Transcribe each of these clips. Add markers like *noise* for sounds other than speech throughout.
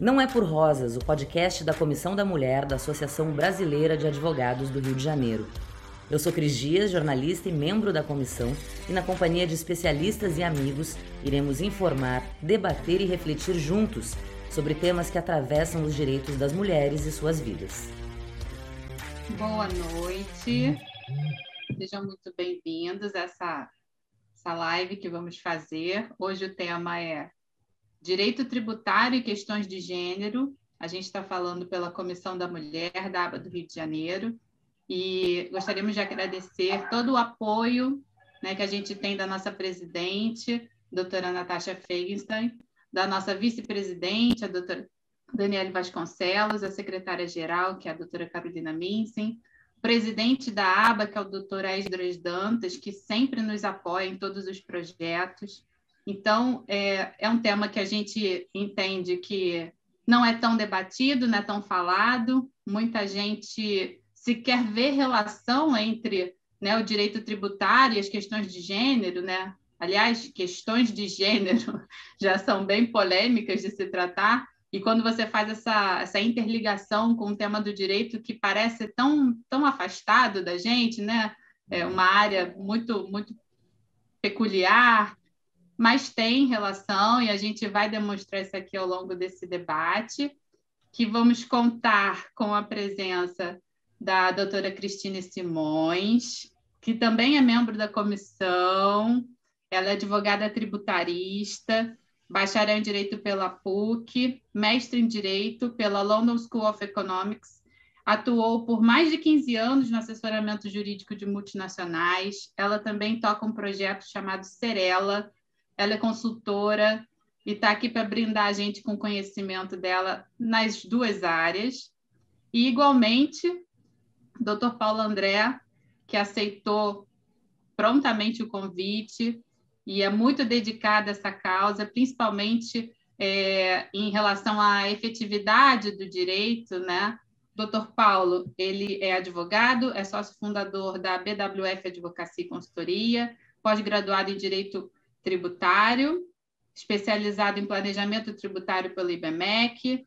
Não é por Rosas, o podcast da Comissão da Mulher da Associação Brasileira de Advogados do Rio de Janeiro. Eu sou Cris Dias, jornalista e membro da comissão, e na companhia de especialistas e amigos, iremos informar, debater e refletir juntos sobre temas que atravessam os direitos das mulheres e suas vidas. Boa noite, sejam muito bem-vindos a essa, essa live que vamos fazer. Hoje o tema é Direito Tributário e Questões de Gênero. A gente está falando pela Comissão da Mulher da ABA do Rio de Janeiro e gostaríamos de agradecer todo o apoio né, que a gente tem da nossa presidente, doutora Natasha Feigenstein, da nossa vice-presidente, a doutora Daniele Vasconcelos, a secretária-geral, que é a doutora Carolina Minsen, presidente da ABA, que é o doutor Esdras Dantas, que sempre nos apoia em todos os projetos. Então, é, é um tema que a gente entende que não é tão debatido, não é tão falado, muita gente se quer ver relação entre né, o direito tributário e as questões de gênero, né? Aliás, questões de gênero *laughs* já são bem polêmicas de se tratar, e quando você faz essa, essa interligação com o tema do direito que parece tão, tão afastado da gente, né? É uma área muito, muito peculiar, mas tem relação, e a gente vai demonstrar isso aqui ao longo desse debate, que vamos contar com a presença da doutora Cristine Simões, que também é membro da comissão, ela é advogada tributarista, bacharel em Direito pela PUC, mestre em Direito pela London School of Economics, atuou por mais de 15 anos no assessoramento jurídico de multinacionais, ela também toca um projeto chamado Cerela, ela é consultora e está aqui para brindar a gente com conhecimento dela nas duas áreas. E, igualmente, Dr. Paulo André, que aceitou prontamente o convite e é muito dedicado a essa causa, principalmente é, em relação à efetividade do direito, né? Dr. Paulo, ele é advogado, é sócio fundador da BWF Advocacia e Consultoria, pós-graduado em Direito Tributário, especializado em Planejamento Tributário pelo IBMEC,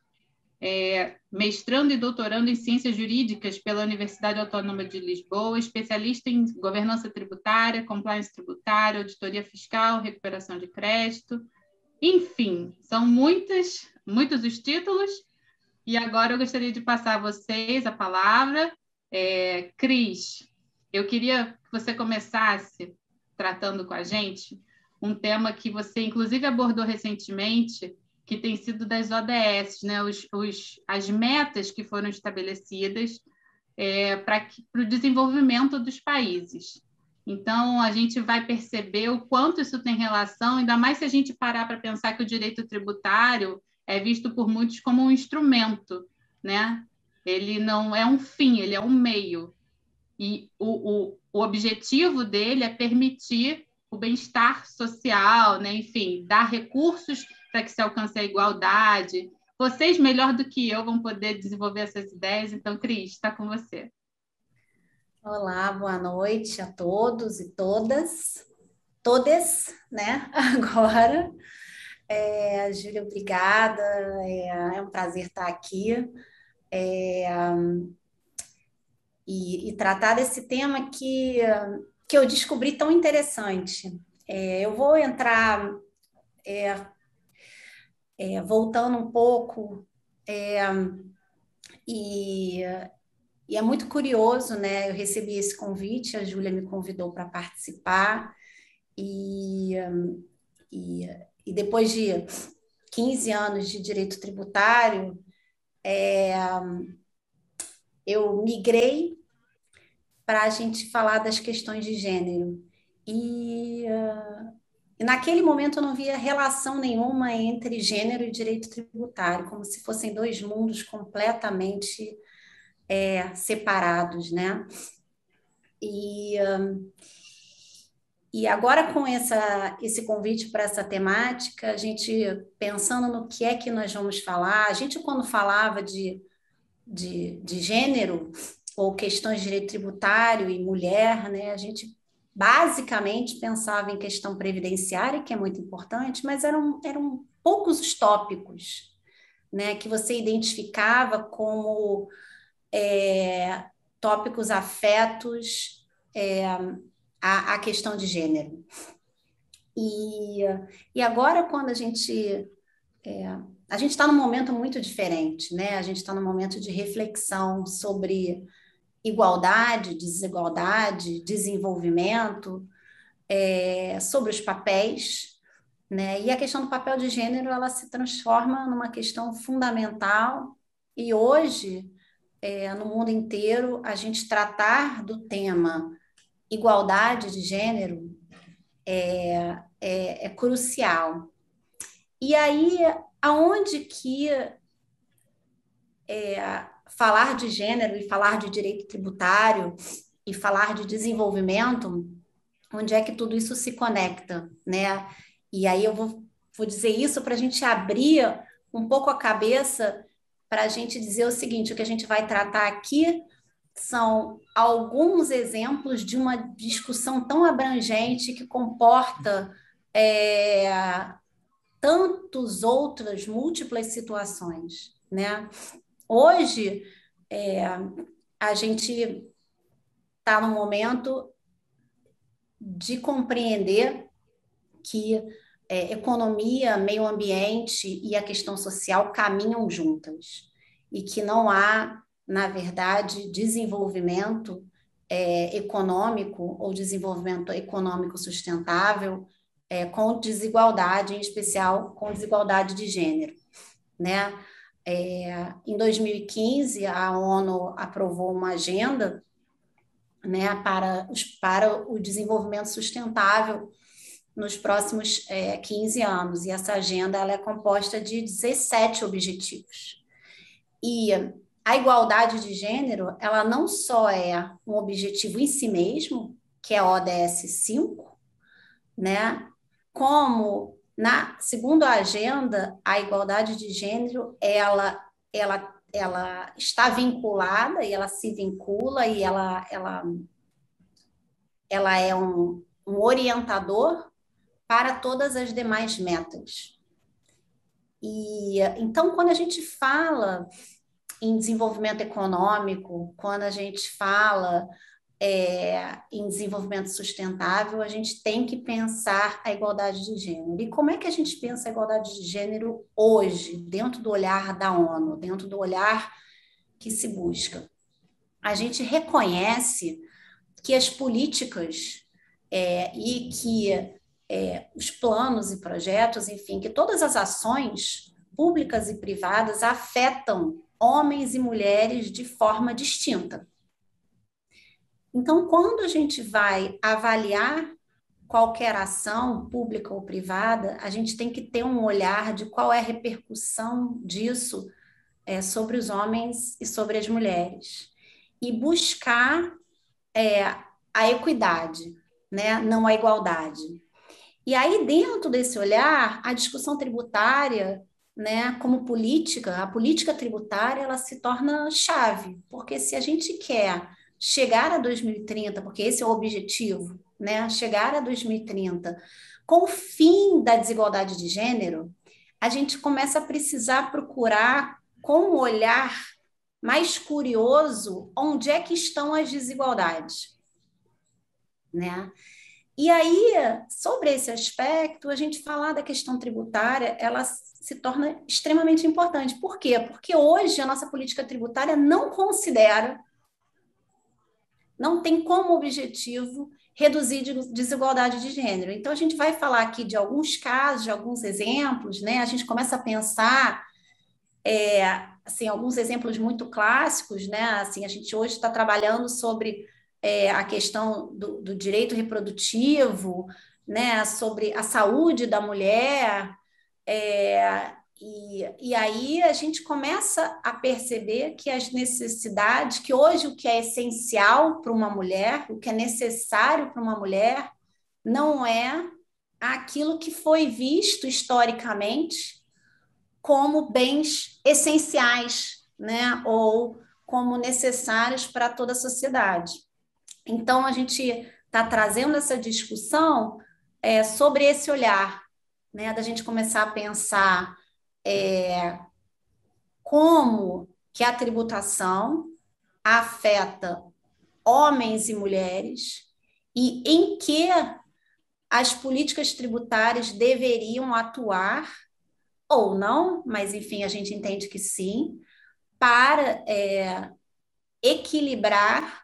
é, mestrando e doutorando em Ciências Jurídicas pela Universidade Autônoma de Lisboa, especialista em governança tributária, compliance tributária, auditoria fiscal, recuperação de crédito. Enfim, são muitas, muitos os títulos. E agora eu gostaria de passar a vocês a palavra. É, Cris, eu queria que você começasse tratando com a gente um tema que você, inclusive, abordou recentemente, que tem sido das ODS, né? Os, os, as metas que foram estabelecidas é, para o desenvolvimento dos países. Então, a gente vai perceber o quanto isso tem relação, ainda mais se a gente parar para pensar que o direito tributário é visto por muitos como um instrumento, né? Ele não é um fim, ele é um meio. E o, o, o objetivo dele é permitir o bem-estar social, né? enfim, dar recursos para que se alcance a igualdade. Vocês, melhor do que eu, vão poder desenvolver essas ideias. Então, Cris, está com você. Olá, boa noite a todos e todas. Todas, né? *laughs* Agora. É, Júlia, obrigada. É, é, um prazer estar aqui. É, e, e, tratar desse tema que, que eu descobri tão interessante. É, eu vou entrar é, é, voltando um pouco, é, e, e, é muito curioso, né? Eu recebi esse convite, a Júlia me convidou para participar, e, e, e, depois de 15 anos de direito tributário, é, eu migrei para a gente falar das questões de gênero. E uh, naquele momento eu não via relação nenhuma entre gênero e direito tributário, como se fossem dois mundos completamente é, separados, né? E, e agora com essa, esse convite para essa temática, a gente pensando no que é que nós vamos falar, a gente quando falava de, de, de gênero ou questões de direito tributário e mulher, né, a gente basicamente pensava em questão previdenciária, que é muito importante, mas eram, eram poucos os tópicos. né, que você identificava como é, tópicos afetos é, à, à, questão de gênero. E, e agora, quando a gente. É, a gente está num momento muito diferente, né? A gente está num momento de reflexão sobre igualdade, desigualdade, desenvolvimento, é, sobre os papéis, né? E a questão do papel de gênero ela se transforma numa questão fundamental e hoje é, no mundo inteiro a gente tratar do tema igualdade de gênero é, é, é crucial. E aí, aonde que é, falar de gênero e falar de direito tributário e falar de desenvolvimento, onde é que tudo isso se conecta, né? E aí eu vou, vou dizer isso para a gente abrir um pouco a cabeça para a gente dizer o seguinte: o que a gente vai tratar aqui são alguns exemplos de uma discussão tão abrangente que comporta é, tantos outras múltiplas situações, né? Hoje, é, a gente está no momento de compreender que é, economia, meio ambiente e a questão social caminham juntas e que não há, na verdade, desenvolvimento é, econômico ou desenvolvimento econômico sustentável é, com desigualdade, em especial com desigualdade de gênero, né? É, em 2015, a ONU aprovou uma agenda né, para, os, para o desenvolvimento sustentável nos próximos é, 15 anos. E essa agenda ela é composta de 17 objetivos. E a igualdade de gênero, ela não só é um objetivo em si mesmo, que é a ODS 5, né? Como na segundo a agenda, a igualdade de gênero, ela, ela, ela está vinculada e ela se vincula e ela, ela, ela é um, um orientador para todas as demais metas. E então, quando a gente fala em desenvolvimento econômico, quando a gente fala é, em desenvolvimento sustentável, a gente tem que pensar a igualdade de gênero. E como é que a gente pensa a igualdade de gênero hoje, dentro do olhar da ONU, dentro do olhar que se busca? A gente reconhece que as políticas é, e que é, os planos e projetos, enfim, que todas as ações públicas e privadas afetam homens e mulheres de forma distinta. Então, quando a gente vai avaliar qualquer ação, pública ou privada, a gente tem que ter um olhar de qual é a repercussão disso é, sobre os homens e sobre as mulheres. E buscar é, a equidade, né? não a igualdade. E aí, dentro desse olhar, a discussão tributária, né, como política, a política tributária, ela se torna chave, porque se a gente quer chegar a 2030, porque esse é o objetivo, né? Chegar a 2030 com o fim da desigualdade de gênero, a gente começa a precisar procurar com um olhar mais curioso onde é que estão as desigualdades, né? E aí, sobre esse aspecto, a gente falar da questão tributária, ela se torna extremamente importante. Por quê? Porque hoje a nossa política tributária não considera não tem como objetivo reduzir desigualdade de gênero. Então, a gente vai falar aqui de alguns casos, de alguns exemplos, né? A gente começa a pensar, é, assim, alguns exemplos muito clássicos, né? Assim, a gente hoje está trabalhando sobre é, a questão do, do direito reprodutivo, né? Sobre a saúde da mulher, é, e, e aí a gente começa a perceber que as necessidades, que hoje o que é essencial para uma mulher, o que é necessário para uma mulher, não é aquilo que foi visto historicamente como bens essenciais, né? Ou como necessários para toda a sociedade. Então, a gente está trazendo essa discussão é, sobre esse olhar, né? Da gente começar a pensar é, como que a tributação afeta homens e mulheres e em que as políticas tributárias deveriam atuar ou não, mas enfim, a gente entende que sim, para é, equilibrar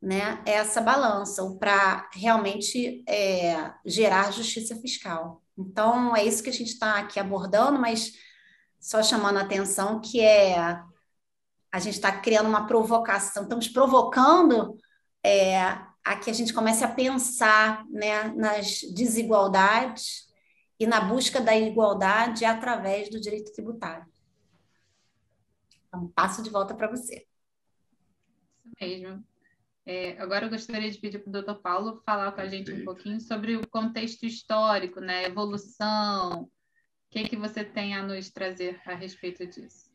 né, essa balança, ou para realmente é, gerar justiça fiscal. Então, é isso que a gente está aqui abordando, mas só chamando a atenção que é a gente está criando uma provocação, estamos provocando é, a que a gente comece a pensar né, nas desigualdades e na busca da igualdade através do direito tributário. Então, passo de volta para você. Isso mesmo. É, agora eu gostaria de pedir para o doutor Paulo falar com a gente um pouquinho sobre o contexto histórico, né, evolução. Que, que você tem a nos trazer a respeito disso?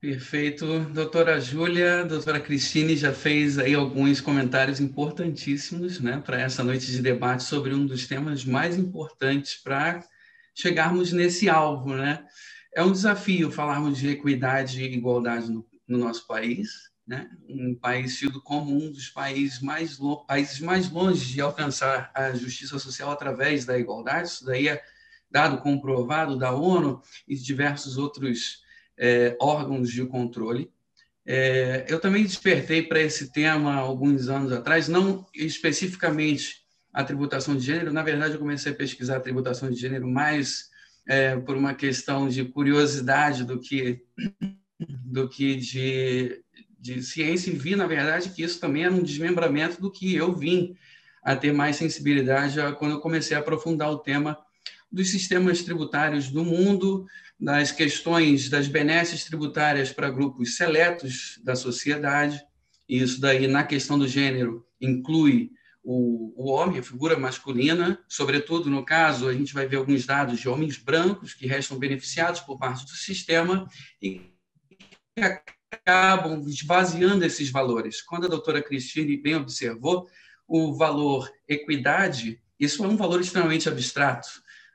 Perfeito. Doutora Júlia, doutora Cristine já fez aí alguns comentários importantíssimos né, para essa noite de debate sobre um dos temas mais importantes para chegarmos nesse alvo. Né? É um desafio falarmos de equidade e igualdade no, no nosso país, né? um país tido como um dos países mais, países mais longe de alcançar a justiça social através da igualdade. Isso daí é dado comprovado da ONU e de diversos outros é, órgãos de controle. É, eu também despertei para esse tema alguns anos atrás, não especificamente a tributação de gênero, na verdade, eu comecei a pesquisar a tributação de gênero mais é, por uma questão de curiosidade do que, do que de, de ciência, e vi, na verdade, que isso também era um desmembramento do que eu vim a ter mais sensibilidade quando eu comecei a aprofundar o tema dos sistemas tributários do mundo, das questões das benesses tributárias para grupos seletos da sociedade. E isso daí, na questão do gênero, inclui o, o homem, a figura masculina, sobretudo no caso, a gente vai ver alguns dados de homens brancos que restam beneficiados por parte do sistema e acabam esvaziando esses valores. Quando a doutora Cristine bem observou, o valor equidade, isso é um valor extremamente abstrato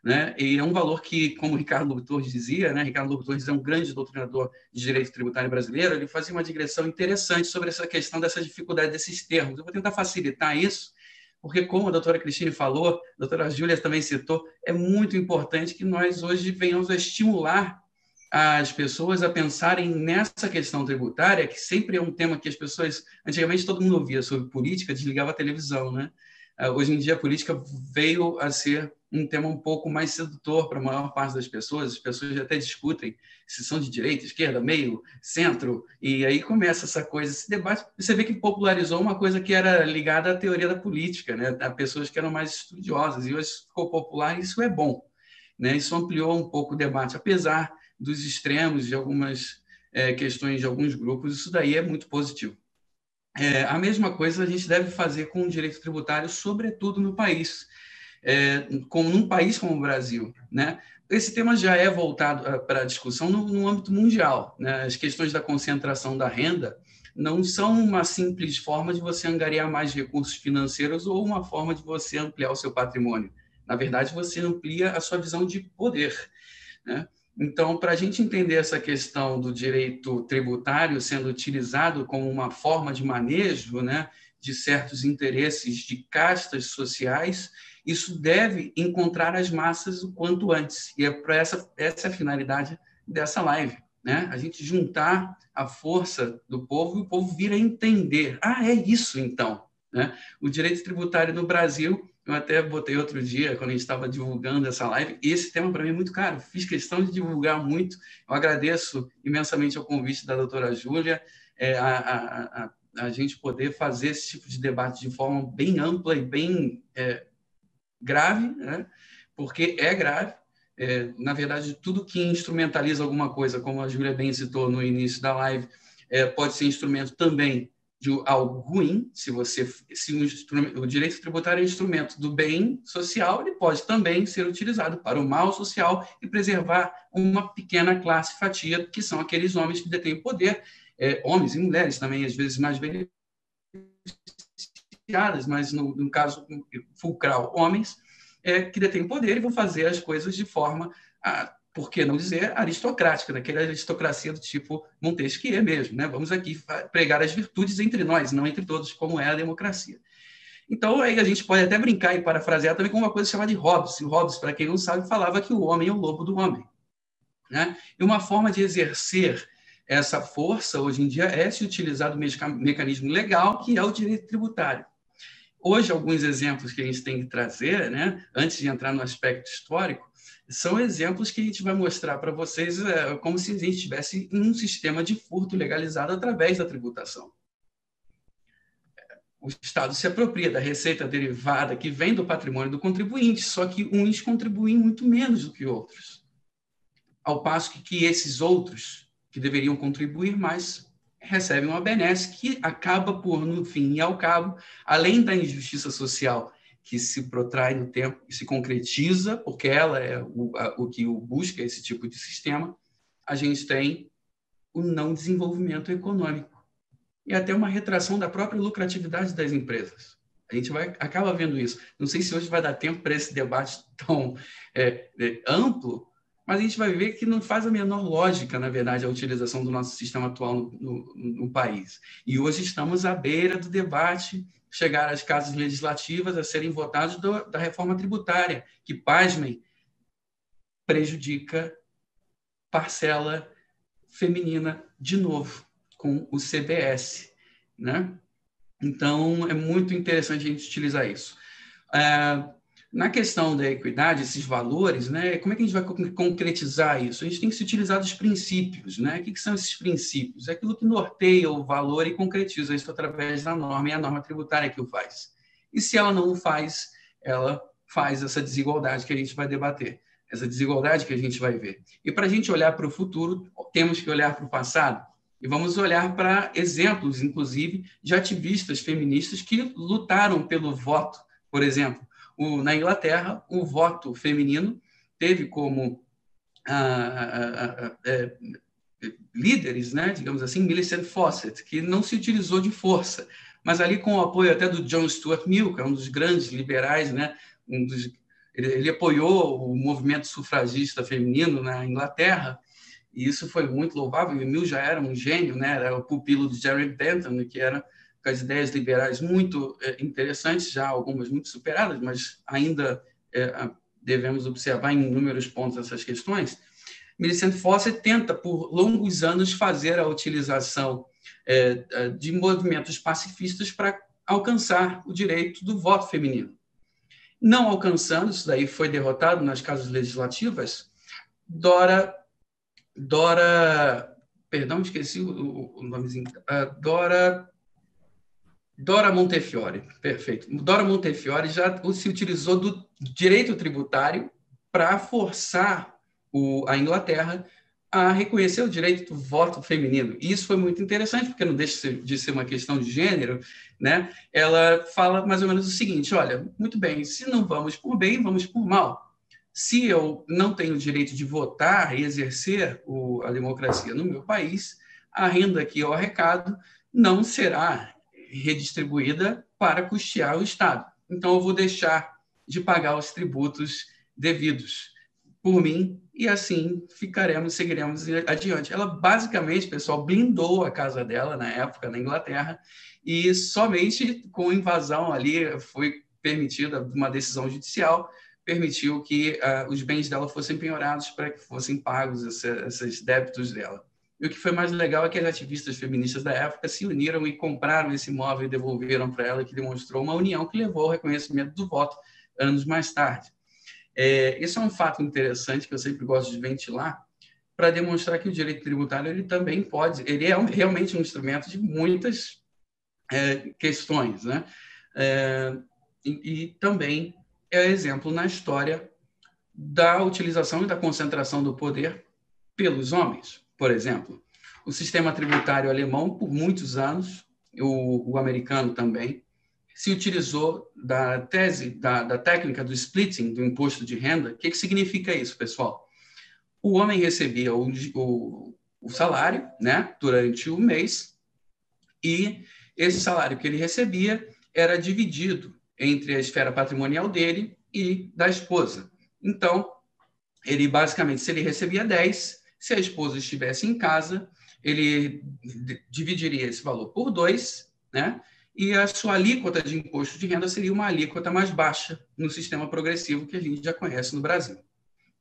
né? E é um valor que, como Ricardo Lobo dizia, né? Ricardo Lobo é um grande doutrinador de direito tributário brasileiro, ele fazia uma digressão interessante sobre essa questão dessa dificuldade desses termos. Eu vou tentar facilitar isso, porque, como a doutora Cristine falou, a doutora Júlia também citou, é muito importante que nós hoje venhamos a estimular as pessoas a pensarem nessa questão tributária, que sempre é um tema que as pessoas, antigamente todo mundo ouvia sobre política, desligava a televisão, né? Ah, hoje em dia a política veio a ser um tema um pouco mais sedutor para a maior parte das pessoas. As pessoas até discutem se são de direita, esquerda, meio, centro, e aí começa essa coisa, esse debate. Você vê que popularizou uma coisa que era ligada à teoria da política, né? a pessoas que eram mais estudiosas, e hoje ficou popular, e isso é bom. Né? Isso ampliou um pouco o debate, apesar dos extremos de algumas é, questões de alguns grupos, isso daí é muito positivo. É, a mesma coisa a gente deve fazer com o direito tributário, sobretudo no país, é, como num país como o Brasil, né? Esse tema já é voltado é, para a discussão no, no, âmbito mundial. Né? As questões da concentração da renda não são uma simples forma de você angariar mais recursos financeiros ou uma forma de você ampliar o seu patrimônio. Na verdade, você amplia a sua visão de poder. Né? Então, para a gente entender essa questão do direito tributário sendo utilizado como uma forma de manejo né, de certos interesses de castas sociais, isso deve encontrar as massas o quanto antes. E é para essa, essa é a finalidade dessa live. Né? A gente juntar a força do povo e o povo vir a entender. Ah, é isso então. Né? O direito tributário no Brasil eu até botei outro dia, quando a gente estava divulgando essa live, esse tema para mim é muito caro. Fiz questão de divulgar muito. Eu agradeço imensamente o convite da doutora Júlia, é, a, a, a, a, gente poder fazer esse tipo de debate de forma bem ampla e bem é, grave, né? porque é grave. É, na verdade, tudo que instrumentaliza alguma coisa, como a Júlia bem citou no início da live, é, pode ser instrumento também de algo ruim, se você se o, o, direito tributário é instrumento do bem social, ele pode também ser utilizado para o mal social e preservar uma pequena classe fatia, que são aqueles homens que detêm poder, é, homens e mulheres também, às vezes mais beneficiadas, mas no, no caso fulcral, homens, é, que detêm poder e vão fazer as coisas de forma a por que não dizer aristocrática, naquela né? aristocracia do tipo Montesquieu mesmo, né? Vamos aqui pregar as virtudes entre nós, não entre todos, como é a democracia. Então, aí a gente pode até brincar e parafrasear também com uma coisa chamada de Hobbes. Hobbes, para quem não sabe, falava que o homem é o lobo do homem. Né? E uma forma de exercer essa força, hoje em dia, é se utilizar do mecanismo legal, que é o direito tributário. Hoje, alguns exemplos que a gente tem que trazer, né, antes de entrar no aspecto histórico, são exemplos que a gente vai mostrar para vocês é, como se a gente tivesse um sistema de furto legalizado através da tributação. O Estado se apropria da receita derivada que vem do patrimônio do contribuinte, só que uns contribuem muito menos do que outros. Ao passo que, que esses outros, que deveriam contribuir mais, recebem uma benesse que acaba por, no fim e ao cabo, além da injustiça social que se protrai no tempo e se concretiza, porque ela é o, a, o que o busca, esse tipo de sistema, a gente tem o não desenvolvimento econômico e até uma retração da própria lucratividade das empresas. A gente vai acaba vendo isso. Não sei se hoje vai dar tempo para esse debate tão é, é, amplo, mas a gente vai ver que não faz a menor lógica, na verdade, a utilização do nosso sistema atual no, no, no país. E hoje estamos à beira do debate chegar às casas legislativas a serem votados do, da reforma tributária, que, pasmem, prejudica parcela feminina de novo, com o CBS. Né? Então, é muito interessante a gente utilizar isso. É, na questão da equidade, esses valores, né, como é que a gente vai concretizar isso? A gente tem que se utilizar dos princípios. Né? O que, que são esses princípios? É aquilo que norteia o valor e concretiza isso através da norma, e a norma tributária que o faz. E se ela não o faz, ela faz essa desigualdade que a gente vai debater, essa desigualdade que a gente vai ver. E para a gente olhar para o futuro, temos que olhar para o passado e vamos olhar para exemplos, inclusive, de ativistas feministas que lutaram pelo voto, por exemplo o, na Inglaterra, o voto feminino teve como é, líderes, né, digamos assim, Millicent Fawcett, que não se utilizou de força, mas ali com o apoio até do John Stuart Mill, que é um dos grandes liberais, né, um dos, ele, ele apoiou o movimento sufragista feminino na Inglaterra, e isso foi muito louvável. E Mill já era um gênio, né? Era o pupilo de Jerry Bentham, que era com as ideias liberais muito é, interessantes, já algumas muito superadas, mas ainda é, devemos observar em inúmeros pontos essas questões. Millicent Fawcett tenta, por longos anos, fazer a utilização é, é de movimentos pacifistas para alcançar o direito do voto feminino. Não alcançando, isso daí foi derrotado nas casas legislativas, Dora, Dora, perdão, esqueci o, o nomezinho, uh, Dora Dora Montefiore, perfeito. Dora Montefiore já se utilizou do direito tributário para forçar o, a Inglaterra a reconhecer o direito do voto feminino. E isso foi muito interessante, porque não deixa de ser uma questão de gênero, né? Ela fala mais ou menos o seguinte: olha, muito bem, se não vamos por bem, vamos por mal. Se eu não tenho o direito de votar e exercer o, a democracia no meu país, a renda que eu arrecado não será redistribuída para custear o Estado. Então, eu vou deixar de pagar os tributos devidos por mim e assim ficaremos, seguiremos adiante. Ela basicamente, pessoal, blindou a casa dela na época na Inglaterra e somente com invasão ali foi permitida uma decisão judicial permitiu que uh, os bens dela fossem penhorados para que fossem pagos esses débitos dela. E o que foi mais legal é que as ativistas feministas da época se uniram e compraram esse imóvel e devolveram para ela, que demonstrou uma união que levou ao reconhecimento do voto anos mais tarde. É, esse é um fato interessante que eu sempre gosto de ventilar para demonstrar que o direito tributário ele também pode, ele é um, realmente um instrumento de muitas é, questões, né? É, e, e também é exemplo na história da utilização e da concentração do poder pelos homens. Por exemplo, o sistema tributário alemão, por muitos anos, o, o americano também, se utilizou da tese, da, da, técnica do splitting do imposto de renda. O que, que significa isso, pessoal? O homem recebia o, o, o salário né, durante o mês e esse salário que ele recebia era dividido entre a esfera patrimonial dele e da esposa. Então, ele basicamente, se ele recebia 10, se a esposa estivesse em casa, ele dividiria esse valor por dois, né? E a sua alíquota de imposto de renda seria uma alíquota mais baixa no sistema progressivo que a gente já conhece no Brasil,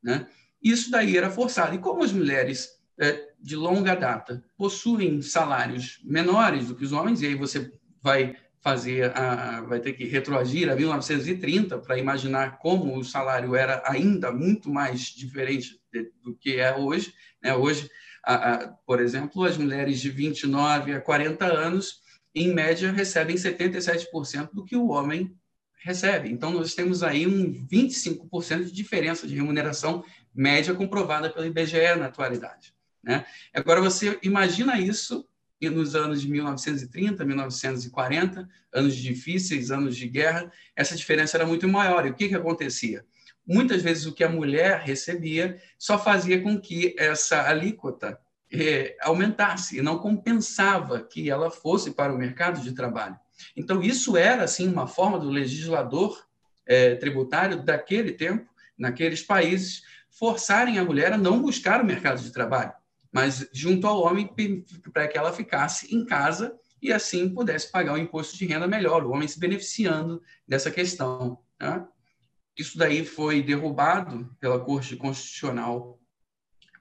né? Isso daí era forçado. E como as mulheres é, de longa data possuem salários menores do que os homens, e aí você vai fazer a, vai ter que retroagir a 1930 para imaginar como o salário era ainda muito mais diferente do que é hoje. Né? Hoje, a, a, por exemplo, as mulheres de 29 a 40 anos, em média, recebem 77% do que o homem recebe. Então, nós temos aí um 25% de diferença de remuneração média comprovada pelo IBGE na atualidade. Né? Agora, você imagina isso nos anos de 1930, 1940, anos difíceis, anos de guerra, essa diferença era muito maior. E o que, que acontecia? Muitas vezes o que a mulher recebia só fazia com que essa alíquota eh, aumentasse e não compensava que ela fosse para o mercado de trabalho. Então, isso era, assim, uma forma do legislador eh, tributário daquele tempo, naqueles países, forçarem a mulher a não buscar o mercado de trabalho mas junto ao homem para que ela ficasse em casa e assim pudesse pagar o imposto de renda melhor, o homem se beneficiando dessa questão. Né? Isso daí foi derrubado pela Corte Constitucional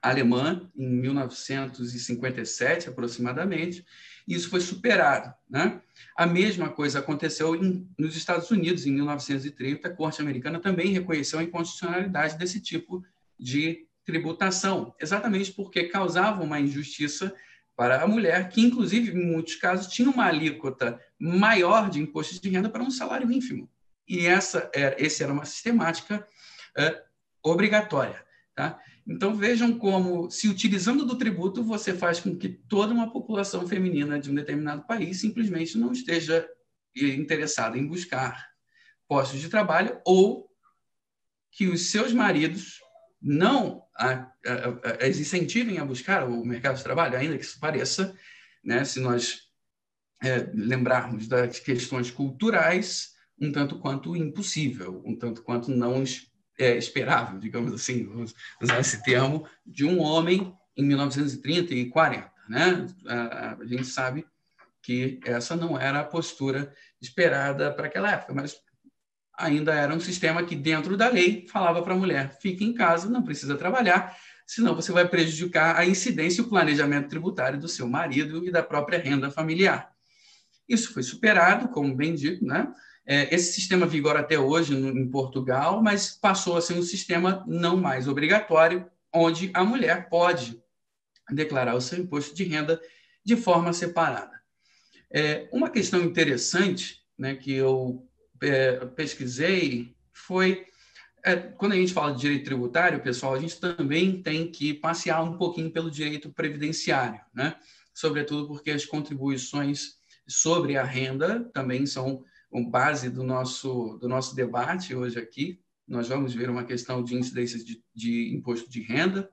alemã em 1957 aproximadamente, e isso foi superado. Né? A mesma coisa aconteceu em, nos Estados Unidos em 1930, a Corte Americana também reconheceu a inconstitucionalidade desse tipo de tributação, exatamente porque causava uma injustiça para a mulher, que, inclusive, em muitos casos, tinha uma alíquota maior de imposto de renda para um salário ínfimo. E essa era, esse era uma sistemática é, obrigatória. Tá? Então, vejam como, se utilizando do tributo, você faz com que toda uma população feminina de um determinado país simplesmente não esteja interessada em buscar postos de trabalho ou que os seus maridos não a, a, a, incentivem a buscar o mercado de trabalho, ainda que isso pareça, né, se nós é, lembrarmos das questões culturais, um tanto quanto impossível, um tanto quanto não é, esperável, digamos assim, vamos usar esse termo, de um homem em 1930 e 40. Né? A, a gente sabe que essa não era a postura esperada para aquela época, mas ainda era um sistema que, dentro da lei, falava para a mulher: fique em casa, não precisa trabalhar, senão você vai prejudicar a incidência e o planejamento tributário do seu marido e da própria renda familiar. Isso foi superado, como bem dito, né? É, esse sistema vigora até hoje em Portugal, mas passou a ser um sistema não mais obrigatório, onde a mulher pode declarar o seu imposto de renda de forma separada. É, uma questão interessante né, que eu é, pesquisei foi quando a gente fala de direito tributário, pessoal, a gente também tem que passear um pouquinho pelo direito previdenciário, né? Sobretudo porque as contribuições sobre a renda também são base do nosso do nosso debate hoje aqui. Nós vamos ver uma questão de incidência de, de imposto de renda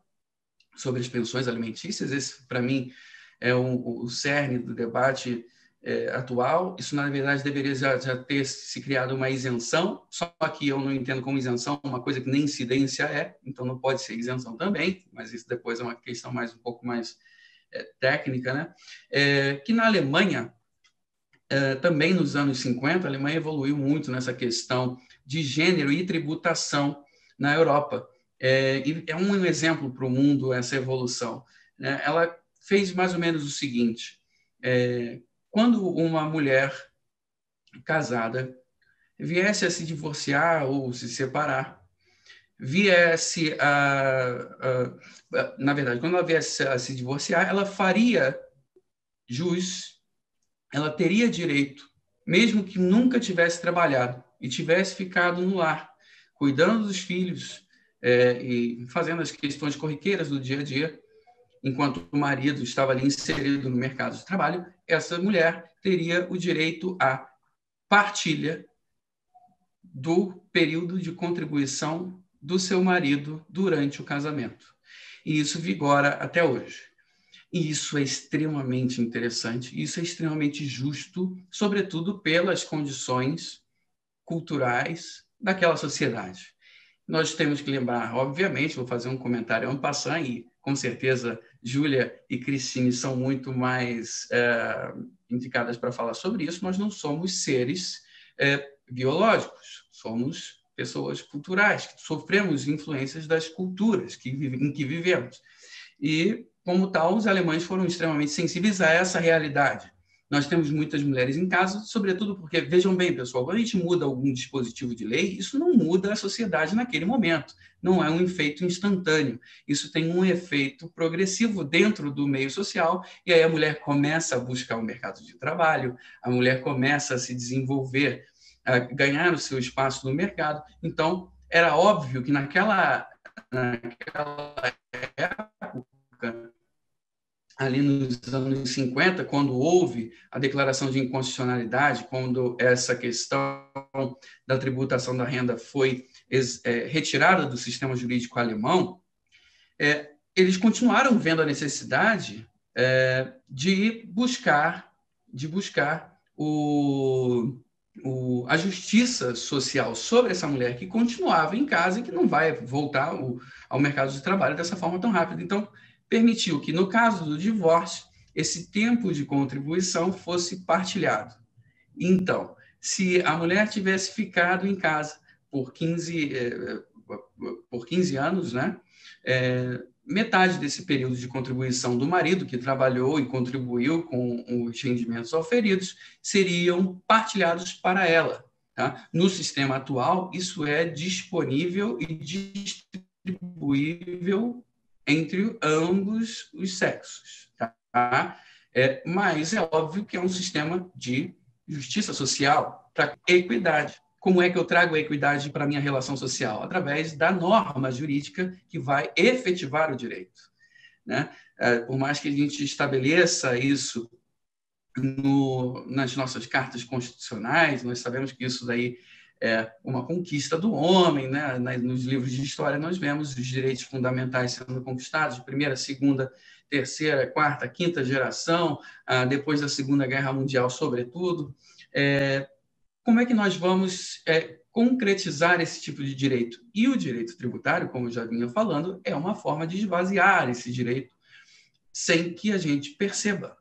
sobre as pensões alimentícias. Esse, para mim, é o, o cerne do debate é, atual. Isso, na verdade, deveria já, já, ter se criado uma isenção, só que eu não entendo como isenção uma coisa que nem incidência é, então não pode ser isenção também, mas isso depois é uma questão mais um pouco mais é, técnica, né? É, que na Alemanha, também nos anos 50, a Alemanha evoluiu muito nessa questão de gênero e tributação na Europa. É, é um exemplo para o mundo essa evolução. Né? Ela fez mais ou menos o seguinte: é, quando uma mulher casada viesse a se divorciar ou se separar, viesse a, a, na verdade, quando ela viesse a se divorciar, ela faria jus, ela teria direito, mesmo que nunca tivesse trabalhado e tivesse ficado no lar, cuidando dos filhos é, e fazendo as questões corriqueiras do dia a dia, enquanto o marido estava ali inserido no mercado de trabalho, essa mulher teria o direito à partilha do período de contribuição do seu marido durante o casamento. E isso vigora até hoje. E isso é extremamente interessante, isso é extremamente justo, sobretudo pelas condições culturais daquela sociedade. nós temos que lembrar, obviamente, vou fazer um comentário en passant, e com certeza Júlia e Cristine são muito mais é, indicadas para falar sobre isso, nós não somos seres é, biológicos, somos pessoas culturais, que sofremos influências das culturas que, em que vivemos. E, como tal, os alemães foram extremamente sensíveis a essa realidade. Nós temos muitas mulheres em casa, sobretudo porque, vejam bem, pessoal, quando a gente muda algum dispositivo de lei, isso não muda a sociedade naquele momento. Não é um efeito instantâneo. Isso tem um efeito progressivo dentro do meio social, e aí a mulher começa a buscar o mercado de trabalho, a mulher começa a se desenvolver, a ganhar o seu espaço no mercado. Então, era óbvio que naquela, naquela época, ali nos anos 50, quando houve a declaração de inconstitucionalidade, quando essa questão da tributação da renda foi é, retirada do sistema jurídico alemão, é, eles continuaram vendo a necessidade é, de buscar, de buscar o, o, a justiça social sobre essa mulher que continuava em casa e que não vai voltar o, ao mercado de trabalho dessa forma tão rápida. Então, permitiu que, no caso do divórcio, esse tempo de contribuição fosse partilhado. Então, se a mulher tivesse ficado em casa por 15, eh, por 15 anos, né, é, metade desse período de contribuição do marido, que trabalhou e contribuiu com os rendimentos oferidos, seriam partilhados para ela. Tá? No sistema atual, isso é disponível e distribuível entre ambos os sexos. Tá? É, mas é óbvio que é um sistema de justiça social para equidade. Como é que eu trago a equidade para a minha relação social? Através da norma jurídica que vai efetivar o direito. Né? É, por mais que a gente estabeleça isso no, nas nossas cartas constitucionais, nós sabemos que isso daí é uma conquista do homem, né? Nos livros de história nós vemos os direitos fundamentais sendo conquistados primeira, segunda, terceira, quarta, quinta geração, ah, depois da Segunda Guerra Mundial, sobretudo. É, como é que nós vamos é, concretizar esse tipo de direito? E o direito tributário, como eu já vinha falando, é uma forma de esvaziar esse direito sem que a gente perceba,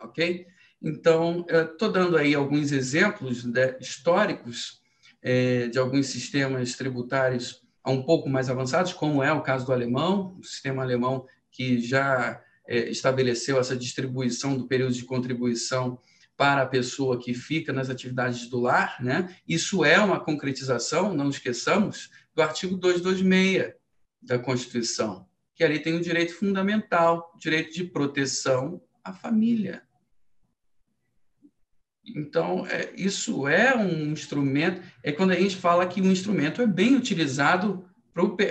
ok? Então, estou dando aí alguns exemplos né, históricos é, de alguns sistemas tributários um pouco mais avançados, como é o caso do alemão, o sistema alemão que já é, estabeleceu essa distribuição do período de contribuição para a pessoa que fica nas atividades do lar. Né? Isso é uma concretização, não esqueçamos, do artigo 226 da Constituição, que ali tem o direito fundamental, direito de proteção à família. Então, é, isso é um instrumento, é quando a gente fala que um instrumento é bem utilizado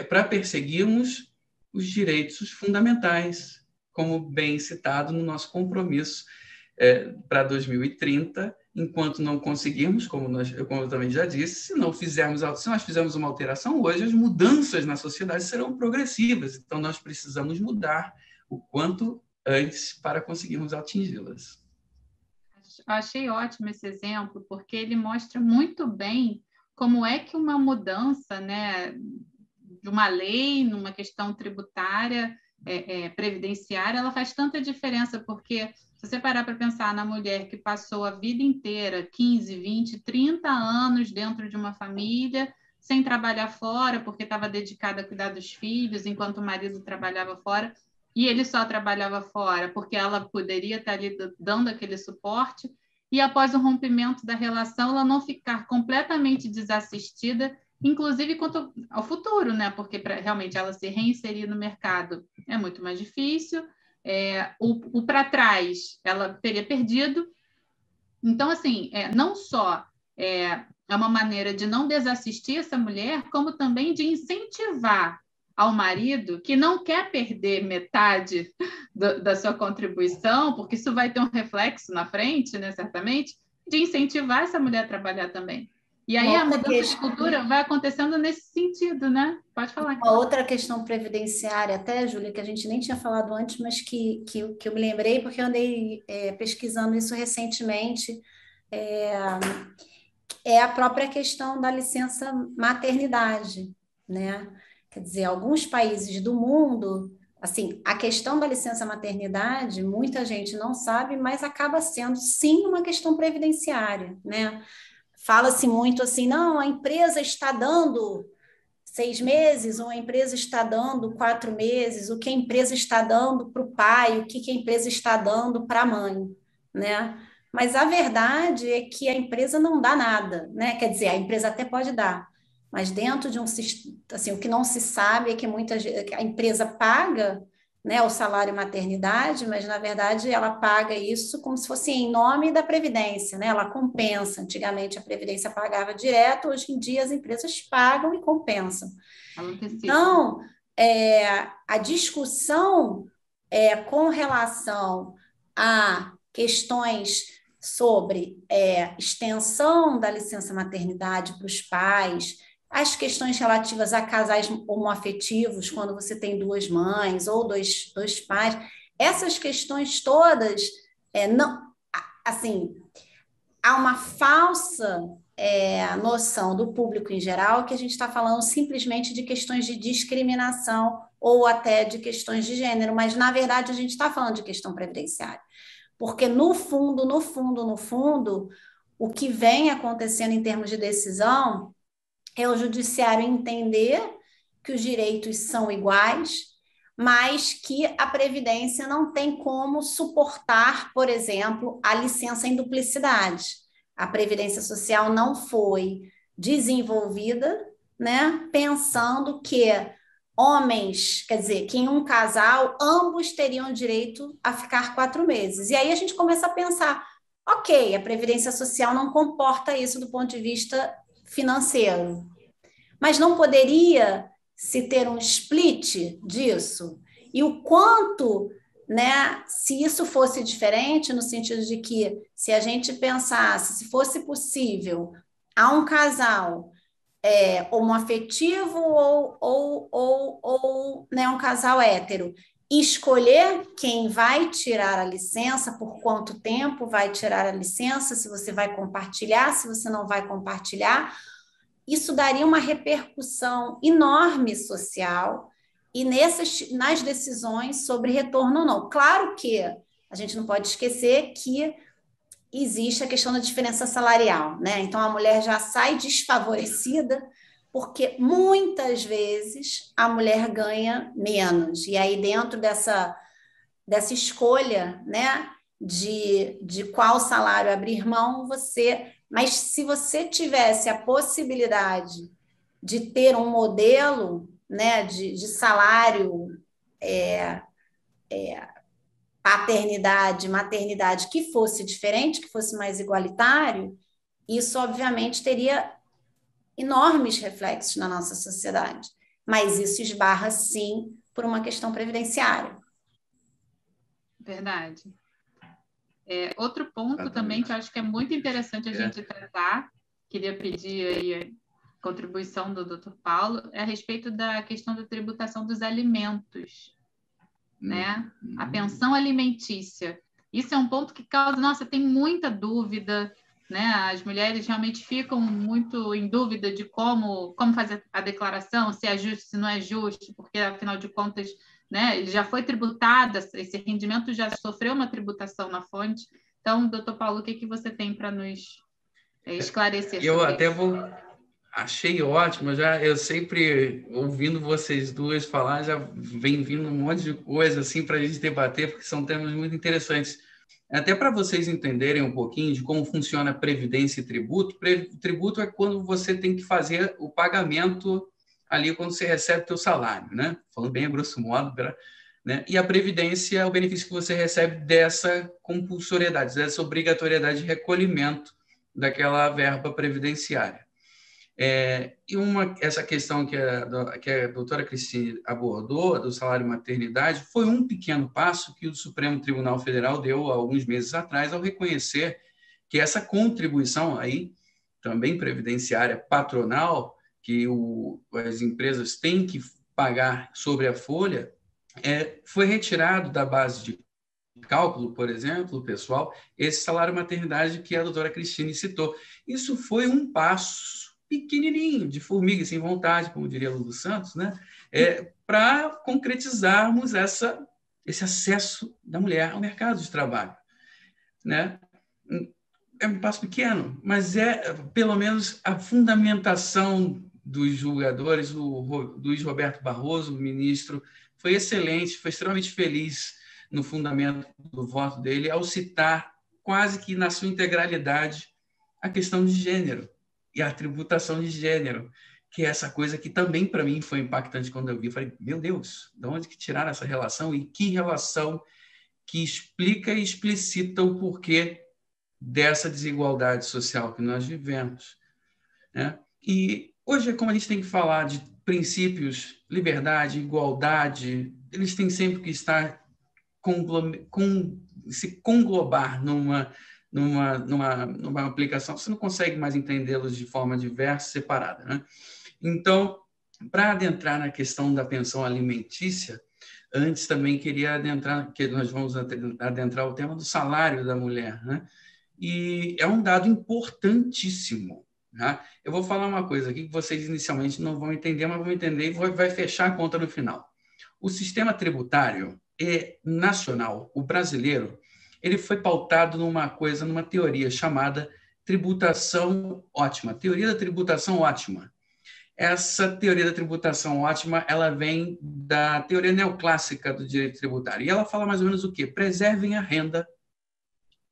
para perseguirmos os direitos fundamentais, como bem citado no nosso compromisso é, para 2030, enquanto não conseguirmos, como, nós, como eu também já disse, se não fizermos, se nós fizermos uma alteração hoje, as mudanças na sociedade serão progressivas. Então, nós precisamos mudar o quanto antes para conseguirmos atingi-las achei ótimo esse exemplo, porque ele mostra muito bem como é que uma mudança né, de uma lei, numa questão tributária, é, é, previdenciária, ela faz tanta diferença, porque se você parar para pensar na mulher que passou a vida inteira, 15, 20, 30 anos dentro de uma família, sem trabalhar fora, porque estava dedicada a cuidar dos filhos, enquanto o marido trabalhava fora, e ele só trabalhava fora porque ela poderia estar ali dando aquele suporte, e após o rompimento da relação, ela não ficar completamente desassistida, inclusive quanto ao futuro, né? Porque pra, realmente ela se reinserir no mercado é muito mais difícil. É, o, o para trás ela teria perdido. Então, assim, é, não só é, é uma maneira de não desassistir essa mulher, como também de incentivar ao marido que não quer perder metade do, da sua contribuição, porque isso vai ter um reflexo na frente, né, certamente, de incentivar essa mulher a trabalhar também. E aí a mudança questão... de cultura vai acontecendo nesse sentido, né? Pode falar. Uma outra questão previdenciária, até, Júlia, que a gente nem tinha falado antes, mas que, que, que eu me lembrei, porque eu andei é, pesquisando isso recentemente, é, é a própria questão da licença maternidade né? Quer dizer, alguns países do mundo, assim, a questão da licença maternidade, muita gente não sabe, mas acaba sendo sim uma questão previdenciária, né? Fala-se muito assim, não, a empresa está dando seis meses, ou a empresa está dando quatro meses, o que a empresa está dando para o pai, o que, a empresa está dando para a mãe, né? Mas a verdade é que a empresa não dá nada, né? Quer dizer, a empresa até pode dar, mas dentro de um assim, o que não se sabe é que muitas a empresa paga né, o salário maternidade, mas na verdade ela paga isso como se fosse em nome da Previdência, né? Ela compensa. Antigamente a Previdência pagava direto, hoje em dia as empresas pagam e compensam. Então, é, a discussão é, com relação a questões sobre é, extensão da licença maternidade para os pais, as questões relativas a casais homoafetivos, quando você tem duas mães ou dois, dois pais, essas questões todas, é, não, assim, há uma falsa é, noção do público em geral que a gente está falando simplesmente de questões de discriminação ou até de questões de gênero, mas na verdade a gente está falando de questão previdenciária. Porque no fundo, no fundo, no fundo, o que vem acontecendo em termos de decisão é o judiciário entender que os direitos são iguais, mas que a Previdência não tem como suportar, por exemplo, a licença em duplicidade. A Previdência Social não foi desenvolvida né, pensando que homens, quer dizer, que em um casal ambos teriam direito a ficar quatro meses. E aí a gente começa a pensar, ok, a Previdência Social não comporta isso do ponto de vista financeiro. Mas não poderia se ter um split disso? E o quanto, né, se isso fosse diferente, no sentido de que se a gente pensasse, se fosse possível, a um casal é, homoafetivo ou, ou, ou, ou né, um casal hétero, escolher quem vai tirar a licença, por quanto tempo vai tirar a licença, se você vai compartilhar, se você não vai compartilhar, isso daria uma repercussão enorme social e nessas, nas decisões sobre retorno ou não. Claro que a gente não pode esquecer que existe a questão da diferença salarial, né? Então a mulher já sai desfavorecida porque muitas vezes a mulher ganha menos. E aí, dentro dessa, dessa escolha, né, de, de qual salário abrir mão, você. Mas se você tivesse a possibilidade de ter um modelo né, de, de salário, é, é, paternidade, maternidade que fosse diferente, que fosse mais igualitário, isso obviamente teria enormes reflexos na nossa sociedade. Mas isso esbarra, sim, por uma questão previdenciária. Verdade. É, outro ponto Exatamente. também que eu acho que é muito interessante a é. gente tratar, queria pedir aí a contribuição do Dr. Paulo, é a respeito da questão da tributação dos alimentos, né? Uhum. A pensão alimentícia. Isso é um ponto que causa, nossa, tem muita dúvida, né? As mulheres realmente ficam muito em dúvida de como, como fazer a declaração, se é justo, se não é justo, porque afinal de contas, né, já foi tributado, esse rendimento já sofreu uma tributação na fonte. Então, doutor Paulo, o que, que você tem para nos é, esclarecer? Eu até isso? vou achei ótimo, já eu sempre ouvindo vocês duas falar, já vem vindo um monte de coisa assim para a gente debater, porque são temas muito interessantes. Até para vocês entenderem um pouquinho de como funciona previdência e tributo, tributo é quando você tem que fazer o pagamento ali quando você recebe o seu salário, né? Falando bem a grosso modo, né? E a previdência é o benefício que você recebe dessa compulsoriedade, dessa obrigatoriedade de recolhimento daquela verba previdenciária. É, e uma, essa questão que a, que a doutora Cristina abordou, do salário maternidade, foi um pequeno passo que o Supremo Tribunal Federal deu alguns meses atrás ao reconhecer que essa contribuição aí, também previdenciária patronal, que o, as empresas têm que pagar sobre a folha, é, foi retirado da base de cálculo, por exemplo, pessoal, esse salário maternidade que a doutora Cristine citou. Isso foi um passo pequenininho, de formiga sem vontade, como diria Lulu Santos, né? É, para concretizarmos essa, esse acesso da mulher ao mercado de trabalho. Né? É um passo pequeno, mas é pelo menos a fundamentação dos julgadores, o Luiz Roberto Barroso, o ministro, foi excelente, foi extremamente feliz no fundamento do voto dele ao citar quase que na sua integralidade a questão de gênero e a tributação de gênero, que é essa coisa que também para mim foi impactante quando eu vi. Eu falei, meu Deus, de onde que tiraram essa relação e que relação que explica e explicita o porquê dessa desigualdade social que nós vivemos. Né? E hoje, como a gente tem que falar de princípios, liberdade, igualdade, eles têm sempre que estar com, se conglobar numa numa, numa, numa aplicação, você não consegue mais entendê-los de forma diversa, separada. Né? Então, para adentrar na questão da pensão alimentícia, antes também queria adentrar, que nós vamos adentrar o tema do salário da mulher, né? E é um dado importantíssimo. Né? Eu vou falar uma coisa aqui que vocês inicialmente não vão entender, mas vão entender e vai fechar a conta no final. O sistema tributário é nacional, o brasileiro, ele foi pautado numa coisa, numa teoria chamada tributação ótima, teoria da tributação ótima. Essa teoria da tributação ótima, ela vem da teoria neoclássica do direito tributário. E ela fala mais ou menos o quê? Preservem a renda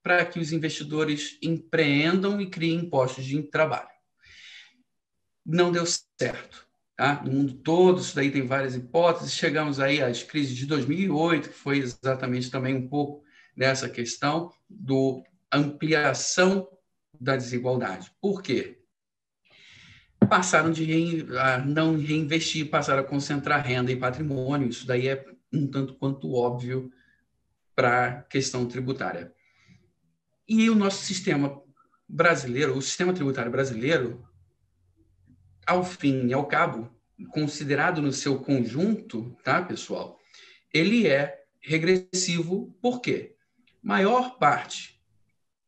para que os investidores empreendam e criem postos de trabalho. Não deu certo. Tá? No mundo todo, isso daí tem várias hipóteses. Chegamos aí às crises de 2008, que foi exatamente também um pouco nessa questão do ampliação da desigualdade. Por quê? Passaram de rein, a não reinvestir, passaram a concentrar renda e patrimônio. Isso daí é um tanto quanto óbvio para a questão tributária. E o nosso sistema brasileiro, o sistema tributário brasileiro, ao fim e ao cabo, considerado no seu conjunto, tá, pessoal? Ele é regressivo, por quê? Maior parte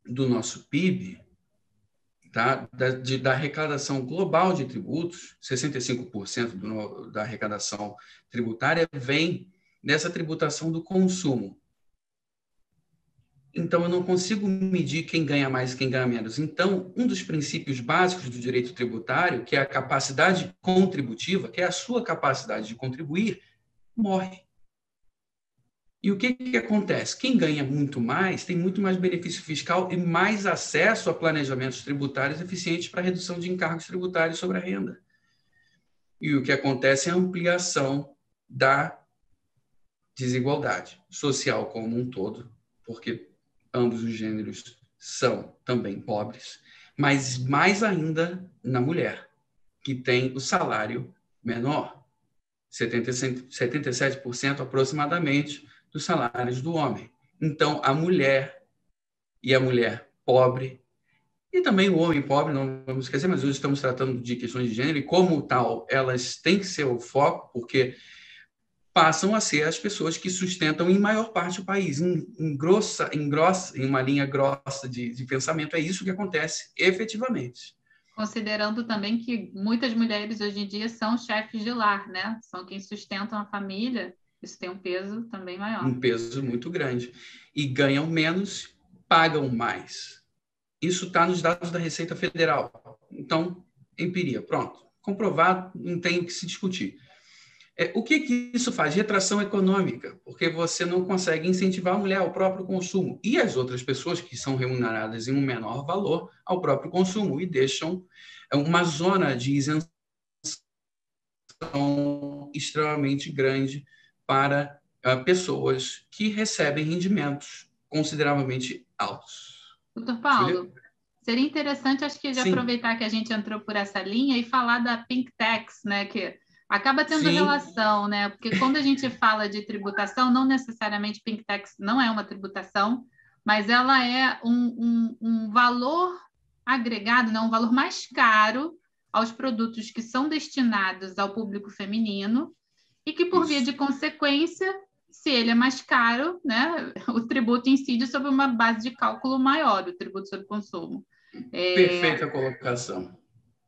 do nosso PIB, tá, da, de, da arrecadação global de tributos, 65% do, da arrecadação tributária vem dessa tributação do consumo. Então, eu não consigo medir quem ganha mais e quem ganha menos. Então, um dos princípios básicos do direito tributário, que é a capacidade contributiva, que é a sua capacidade de contribuir, morre. E o que, que acontece? Quem ganha muito mais tem muito mais benefício fiscal e mais acesso a planejamentos tributários eficientes para redução de encargos tributários sobre a renda. E o que acontece é a ampliação da desigualdade social como um todo, porque ambos os gêneros são também pobres, mas mais ainda na mulher, que tem o salário menor, 77% aproximadamente dos salários do homem. Então, a mulher e a mulher pobre, e também o homem pobre, não vamos esquecer, mas hoje estamos tratando de questões de gênero, e como tal, elas têm que ser o foco, porque passam a ser as pessoas que sustentam em maior parte o país, em, em grossa, em grossa, em uma linha grossa de, de pensamento. É isso que acontece efetivamente. Considerando também que muitas mulheres hoje em dia são chefes de lar, né? São quem sustentam a família isso tem um peso também maior. Um peso muito grande. E ganham menos, pagam mais. Isso está nos dados da Receita Federal. Então, empiria, pronto. Comprovado, não tem o que se discutir. É, o que, que isso faz? Retração econômica, porque você não consegue incentivar a mulher ao próprio consumo e as outras pessoas que são remuneradas em um menor valor ao próprio consumo e deixam uma zona de isenção extremamente grande para uh, pessoas que recebem rendimentos consideravelmente altos. Doutor Paulo, seria interessante, acho que, de Sim. aproveitar que a gente entrou por essa linha e falar da Pink Tax, né, que acaba tendo Sim. relação, né, porque quando a gente *laughs* fala de tributação, não necessariamente Pink Tax não é uma tributação, mas ela é um, um, um valor agregado, né, um valor mais caro aos produtos que são destinados ao público feminino e que, por Isso. via de consequência, se ele é mais caro, né, o tributo incide sobre uma base de cálculo maior, o tributo sobre consumo. É... Perfeita colocação.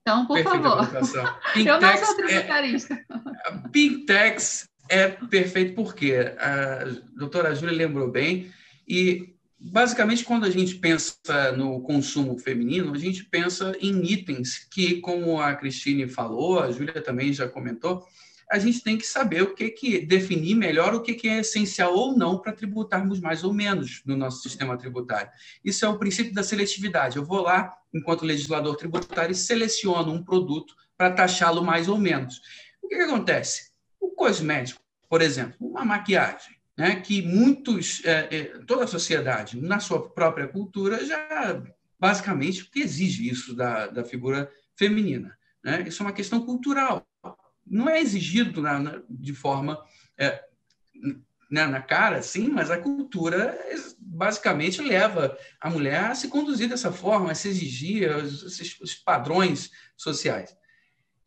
Então, por Perfeita favor. *laughs* Eu não sou é tributarista. É, Pintex é perfeito porque a doutora Júlia lembrou bem e basicamente quando a gente pensa no consumo feminino, a gente pensa em itens que, como a Cristine falou, a Júlia também já comentou, a gente tem que saber o que que definir melhor o que que é essencial ou não para tributarmos mais ou menos no nosso sistema tributário. Isso é o princípio da seletividade. Eu vou lá, enquanto legislador tributário, e seleciono um produto para taxá-lo mais ou menos. O que, que acontece? O cosmético, por exemplo, uma maquiagem, né, que muitos, é, é, toda a sociedade, na sua própria cultura, já basicamente exige isso da, da figura feminina. Né? Isso é uma questão cultural não é exigido na, na, de forma é, na, né, na, cara, sim, mas a cultura basicamente leva a mulher a se conduzir dessa forma, a se exigir os, os padrões sociais.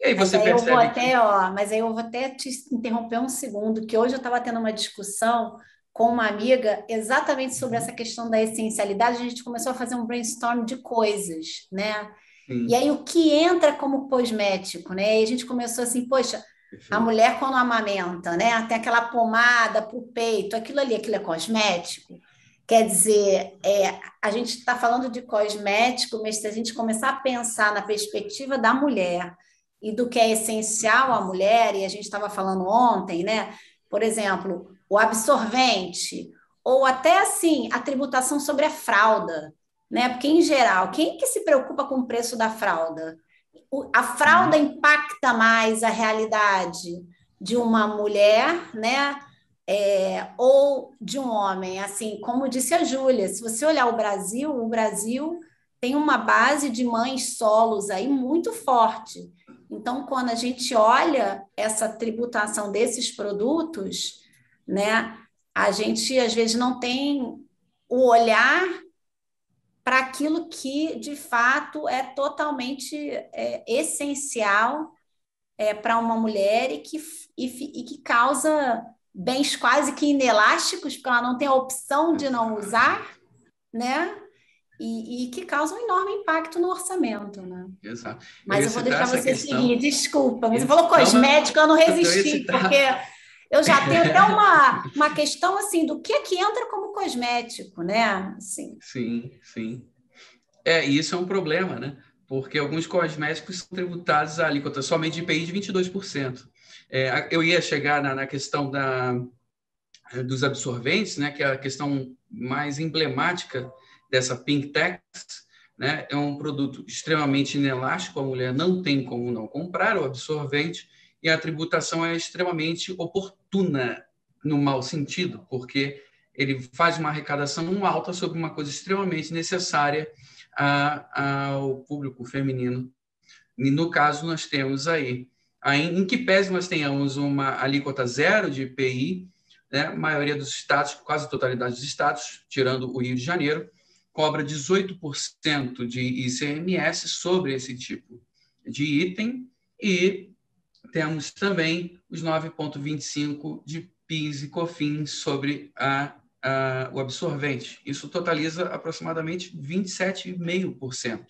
E aí você mas aí percebe. Eu vou até, que... ó, mas aí eu vou até te interromper um segundo, que hoje eu estava tendo uma discussão com uma amiga exatamente sobre essa questão da essencialidade. A gente começou a fazer um brainstorm de coisas, né? Sim. E aí o que entra como cosmético, né? E a gente começou assim, poxa, Perfeito. a mulher quando amamenta, né? Tem aquela pomada para o peito, aquilo ali, aquilo é cosmético. Quer dizer, é, a gente está falando de cosmético, mas se a gente começar a pensar na perspectiva da mulher e do que é essencial à mulher, e a gente estava falando ontem, né? Por exemplo, o absorvente, ou até assim, a tributação sobre a fralda né? Porque, em geral, quem que se preocupa com o preço da fralda? a fralda uhum. impacta mais a realidade de uma mulher, né? É, ou de um homem. Assim, como disse a Júlia, se você olhar o Brasil, o Brasil tem uma base de mães solos aí muito forte. Então, quando a gente olha essa tributação desses produtos, né, a gente às vezes não tem o olhar para aquilo que de fato é totalmente é, essencial é, para uma mulher e que, e, e, que causa bens quase que inelásticos, porque ela não tem a opção de não usar, né? E, e que causa um enorme impacto no orçamento, né? Exato. Mas eu, eu vou deixar você questão... seguir, desculpa. Mas você falou cosmético, eu não resisti, porque eu já tenho até uma, uma questão assim do que é que entra como cosmético, né? Assim. Sim, sim. É, isso é um problema, né? Porque alguns cosméticos são tributados a alíquota somente de IPI de 22%. É, eu ia chegar na, na questão da, dos absorventes, né, que é a questão mais emblemática dessa Pink Tax, né, é um produto extremamente inelástico, a mulher não tem como não comprar o absorvente, e a tributação é extremamente oportuna, no mau sentido, porque ele faz uma arrecadação alta sobre uma coisa extremamente necessária a, ao público feminino. E no caso, nós temos aí, em que pese nós tenhamos uma alíquota zero de IPI, né, a maioria dos estados, quase a totalidade dos estados, tirando o Rio de Janeiro, cobra 18% de ICMS sobre esse tipo de item e temos também os 9,25% de PIS e COFINS sobre a, a, o absorvente. Isso totaliza aproximadamente 27,5%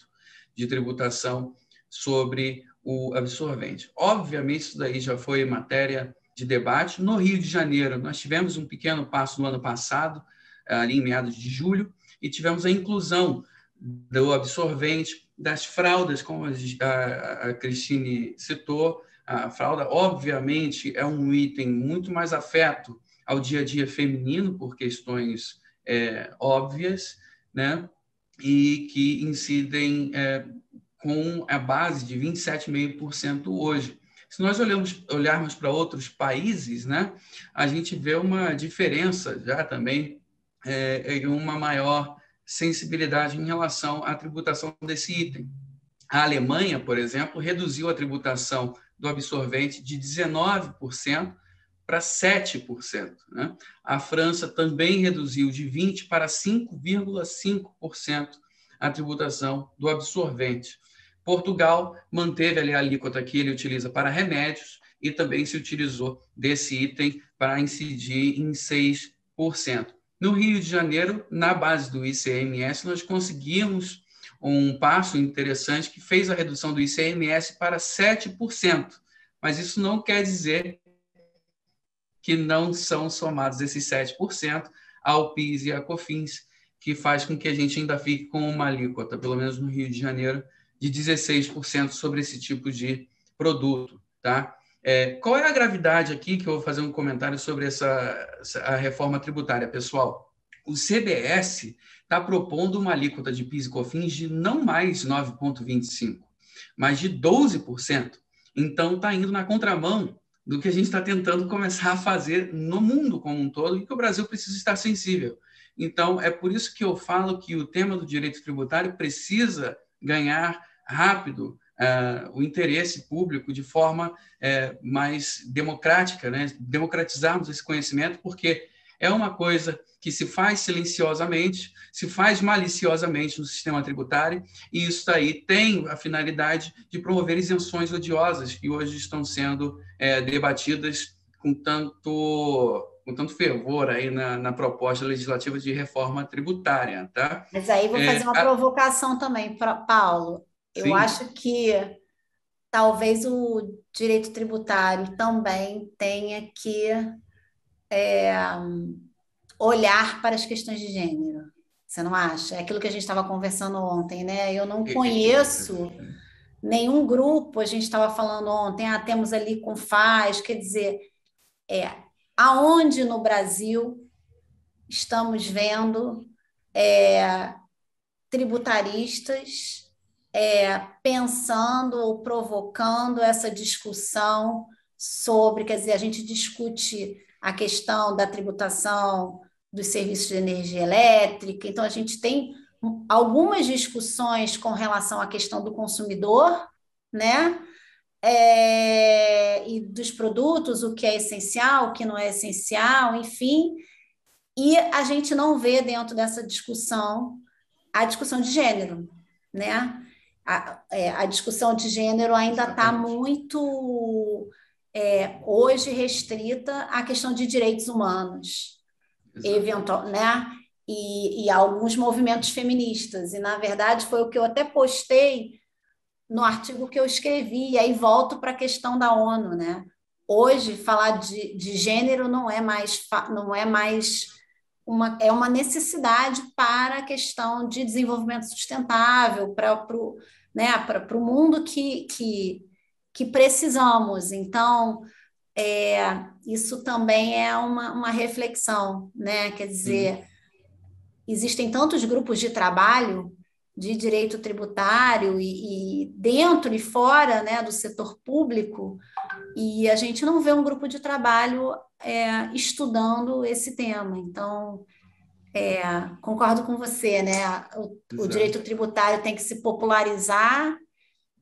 de tributação sobre o absorvente. Obviamente, isso daí já foi matéria de debate. No Rio de Janeiro, nós tivemos um pequeno passo no ano passado, ali em meados de julho, e tivemos a inclusão do absorvente, das fraldas, como a, Cristine citou, a fralda, obviamente, é um item muito mais afeto ao dia a dia feminino, por questões é, óbvias, né? e que incidem é, com a base de 27,5% hoje. Se nós olhamos, olharmos para outros países, né, a gente vê uma diferença já também é, uma maior sensibilidade em relação à tributação desse item. A Alemanha, por exemplo, reduziu a tributação do absorvente de 19% para 7%. Né? A França também reduziu de 20% para 5,5% a tributação do absorvente. Portugal manteve ali a alíquota que ele utiliza para remédios e também se utilizou desse item para incidir em 6%. No Rio de Janeiro, na base do ICMS, nós conseguimos um passo interessante que fez a redução do ICMS para 7%. Mas isso não quer dizer que não são somados esses 7% ao PIS e à COFINS, que faz com que a gente ainda fique com uma alíquota, pelo menos no Rio de Janeiro, de 16% sobre esse tipo de produto. Tá? É, qual é a gravidade aqui, que eu vou fazer um comentário sobre essa, essa a reforma tributária, pessoal? O CBS está propondo uma alíquota de PIS e COFINS de não mais 9,25%, mas de 12%. Então, está indo na contramão do que a gente está tentando começar a fazer no mundo como um todo e que o Brasil precisa estar sensível. Então, é por isso que eu falo que o tema do direito tributário precisa ganhar rápido uh, o interesse público de forma uh, mais democrática, né? democratizarmos esse conhecimento, porque é uma coisa que se faz silenciosamente, se faz maliciosamente no sistema tributário, e isso aí tem a finalidade de promover isenções odiosas que hoje estão sendo é, debatidas com tanto com tanto fervor aí na, na, proposta legislativa de reforma tributária, tá? Mas aí vou é, fazer uma a... provocação também, para Paulo. Eu Sim. acho que talvez o direito tributário também tenha que é, olhar para as questões de gênero. Você não acha? É aquilo que a gente estava conversando ontem, né? Eu não conheço nenhum grupo, a gente estava falando ontem, ah, temos ali com FAS, quer dizer, é, aonde no Brasil estamos vendo é, tributaristas é, pensando ou provocando essa discussão sobre, quer dizer, a gente discute a questão da tributação dos serviços de energia elétrica. Então, a gente tem algumas discussões com relação à questão do consumidor, né? É, e dos produtos, o que é essencial, o que não é essencial, enfim. E a gente não vê dentro dessa discussão a discussão de gênero, né? A, é, a discussão de gênero ainda está muito é, hoje restrita à questão de direitos humanos, eventual, né? E, e alguns movimentos feministas. E, na verdade, foi o que eu até postei no artigo que eu escrevi, e aí volto para a questão da ONU, né? Hoje, falar de, de gênero não é mais, não é mais uma, é uma necessidade para a questão de desenvolvimento sustentável, para o né, o mundo que, que que precisamos. Então, é, isso também é uma, uma reflexão, né? Quer dizer, existem tantos grupos de trabalho de direito tributário e, e, dentro e fora né, do setor público, e a gente não vê um grupo de trabalho é, estudando esse tema. Então, é, concordo com você, né? O, o direito tributário tem que se popularizar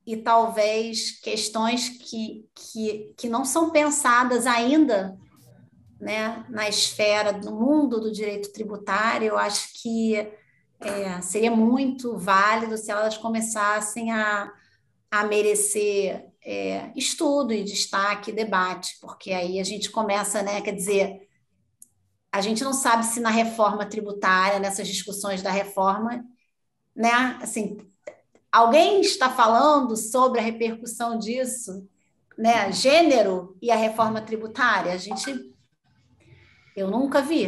e talvez questões que, que, que não são pensadas ainda né, na esfera do mundo do direito tributário, eu acho que é, seria muito válido se elas começassem a, a merecer é, estudo e destaque, debate, porque aí a gente começa, né, quer dizer, a gente não sabe se na reforma tributária, nessas discussões da reforma, né, assim, Alguém está falando sobre a repercussão disso, né? Gênero e a reforma tributária? A gente, eu nunca vi.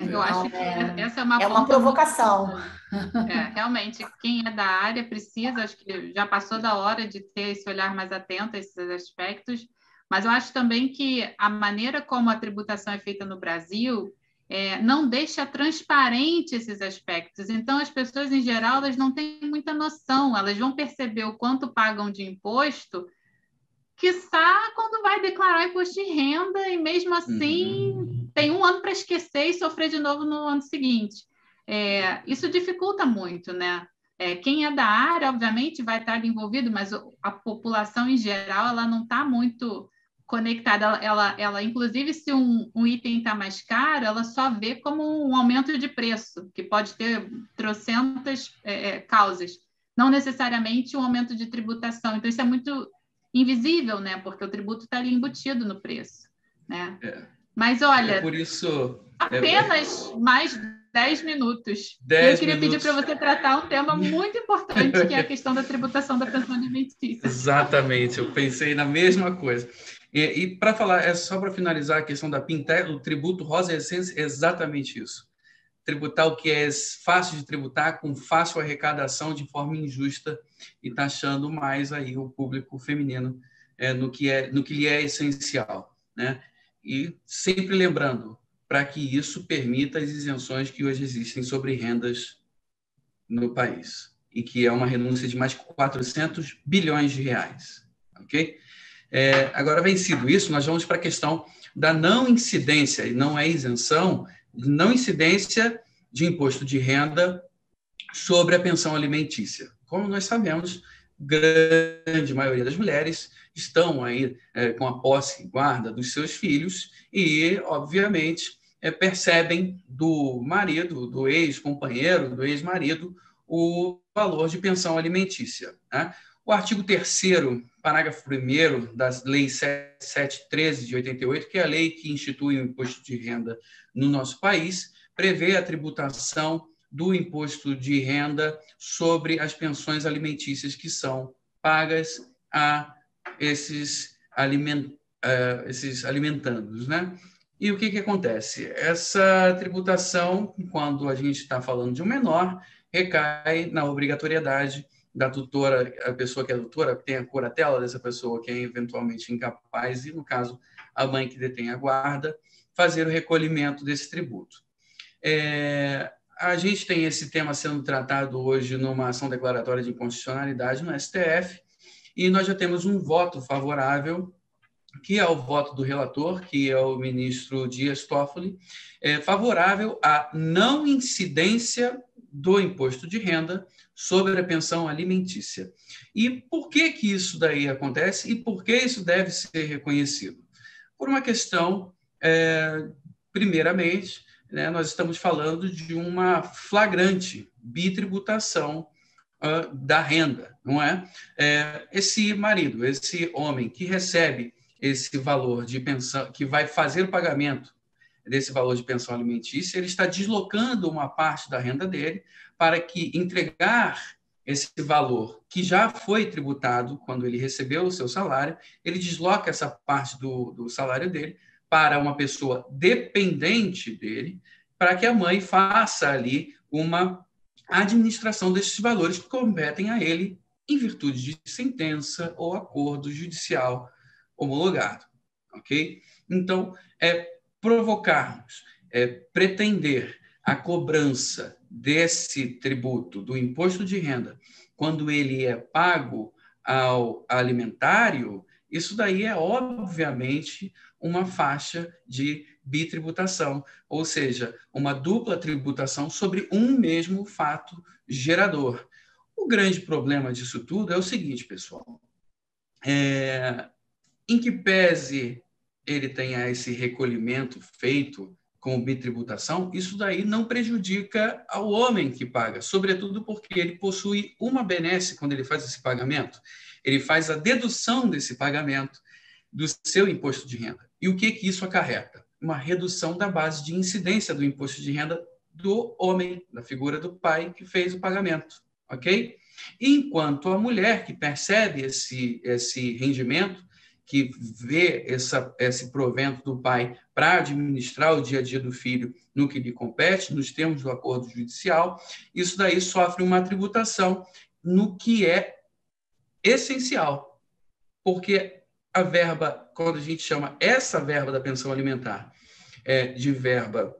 Eu então, acho que é, essa é uma, é uma provocação. É, realmente, quem é da área precisa, acho que já passou da hora de ter esse olhar mais atento a esses aspectos, mas eu acho também que a maneira como a tributação é feita no Brasil é, não deixa transparente esses aspectos. Então, as pessoas, em geral, elas não têm muita noção, elas vão perceber o quanto pagam de imposto, quiçá quando vai declarar imposto de renda, e mesmo assim uhum. tem um ano para esquecer e sofrer de novo no ano seguinte. É, isso dificulta muito, né? É, quem é da área, obviamente, vai estar envolvido, mas a população em geral ela não está muito conectada, ela, ela, ela, inclusive, se um, um item está mais caro, ela só vê como um aumento de preço, que pode ter trocentas é, é, causas, não necessariamente um aumento de tributação. Então, isso é muito invisível, né? Porque o tributo está ali embutido no preço, né? É. Mas olha, é por isso apenas é... mais 10 minutos. Eu queria minutos. pedir para você tratar um tema muito importante, que é a questão da tributação da pensão alimentícia. *laughs* Exatamente, eu pensei na mesma coisa. E, e para falar, é só para finalizar a questão da PINTEC, o tributo rosa é exatamente isso. Tributar o que é fácil de tributar, com fácil arrecadação de forma injusta e taxando mais aí o público feminino é, no, que é, no que lhe é essencial. Né? E sempre lembrando, para que isso permita as isenções que hoje existem sobre rendas no país e que é uma renúncia de mais de 400 bilhões de reais, ok? É, agora, vencido isso, nós vamos para a questão da não incidência, e não é isenção, não incidência de imposto de renda sobre a pensão alimentícia. Como nós sabemos, grande maioria das mulheres estão aí é, com a posse e guarda dos seus filhos e, obviamente, é, percebem do marido, do ex-companheiro, do ex-marido, o valor de pensão alimentícia. Né? O artigo 3 parágrafo 1 da Lei 713 de 88, que é a lei que institui o imposto de renda no nosso país, prevê a tributação do imposto de renda sobre as pensões alimentícias que são pagas a esses, aliment, uh, esses alimentandos. Né? E o que, que acontece? Essa tributação, quando a gente está falando de um menor, recai na obrigatoriedade da tutora, a pessoa que é tutora, tem a curatela dessa pessoa que é eventualmente incapaz, e no caso, a mãe que detém a guarda, fazer o recolhimento desse tributo. É, a gente tem esse tema sendo tratado hoje numa ação declaratória de inconstitucionalidade no STF, e nós já temos um voto favorável que é o voto do relator, que é o ministro Dias Toffoli, é favorável à não incidência do imposto de renda sobre a pensão alimentícia. E por que que isso daí acontece e por que isso deve ser reconhecido? Por uma questão, é, primeiramente, né, nós estamos falando de uma flagrante bitributação uh, da renda, não é? é? Esse marido, esse homem que recebe esse valor de pensão, que vai fazer o pagamento desse valor de pensão alimentícia, ele está deslocando uma parte da renda dele para que entregar esse valor que já foi tributado quando ele recebeu o seu salário, ele desloca essa parte do, do salário dele para uma pessoa dependente dele, para que a mãe faça ali uma administração desses valores que competem a ele em virtude de sentença ou acordo judicial homologado, ok? Então, é provocarmos, é pretender a cobrança desse tributo, do imposto de renda, quando ele é pago ao alimentário, isso daí é obviamente uma faixa de bitributação, ou seja, uma dupla tributação sobre um mesmo fato gerador. O grande problema disso tudo é o seguinte, pessoal. É, em que pese ele tenha esse recolhimento feito com bitributação, isso daí não prejudica ao homem que paga, sobretudo porque ele possui uma benesse quando ele faz esse pagamento. Ele faz a dedução desse pagamento do seu imposto de renda. E o que que isso acarreta? Uma redução da base de incidência do imposto de renda do homem, da figura do pai que fez o pagamento, ok? Enquanto a mulher que percebe esse, esse rendimento, que vê essa, esse provento do pai para administrar o dia a dia do filho no que lhe compete, nos termos do acordo judicial, isso daí sofre uma tributação no que é essencial. Porque a verba, quando a gente chama essa verba da pensão alimentar é, de verba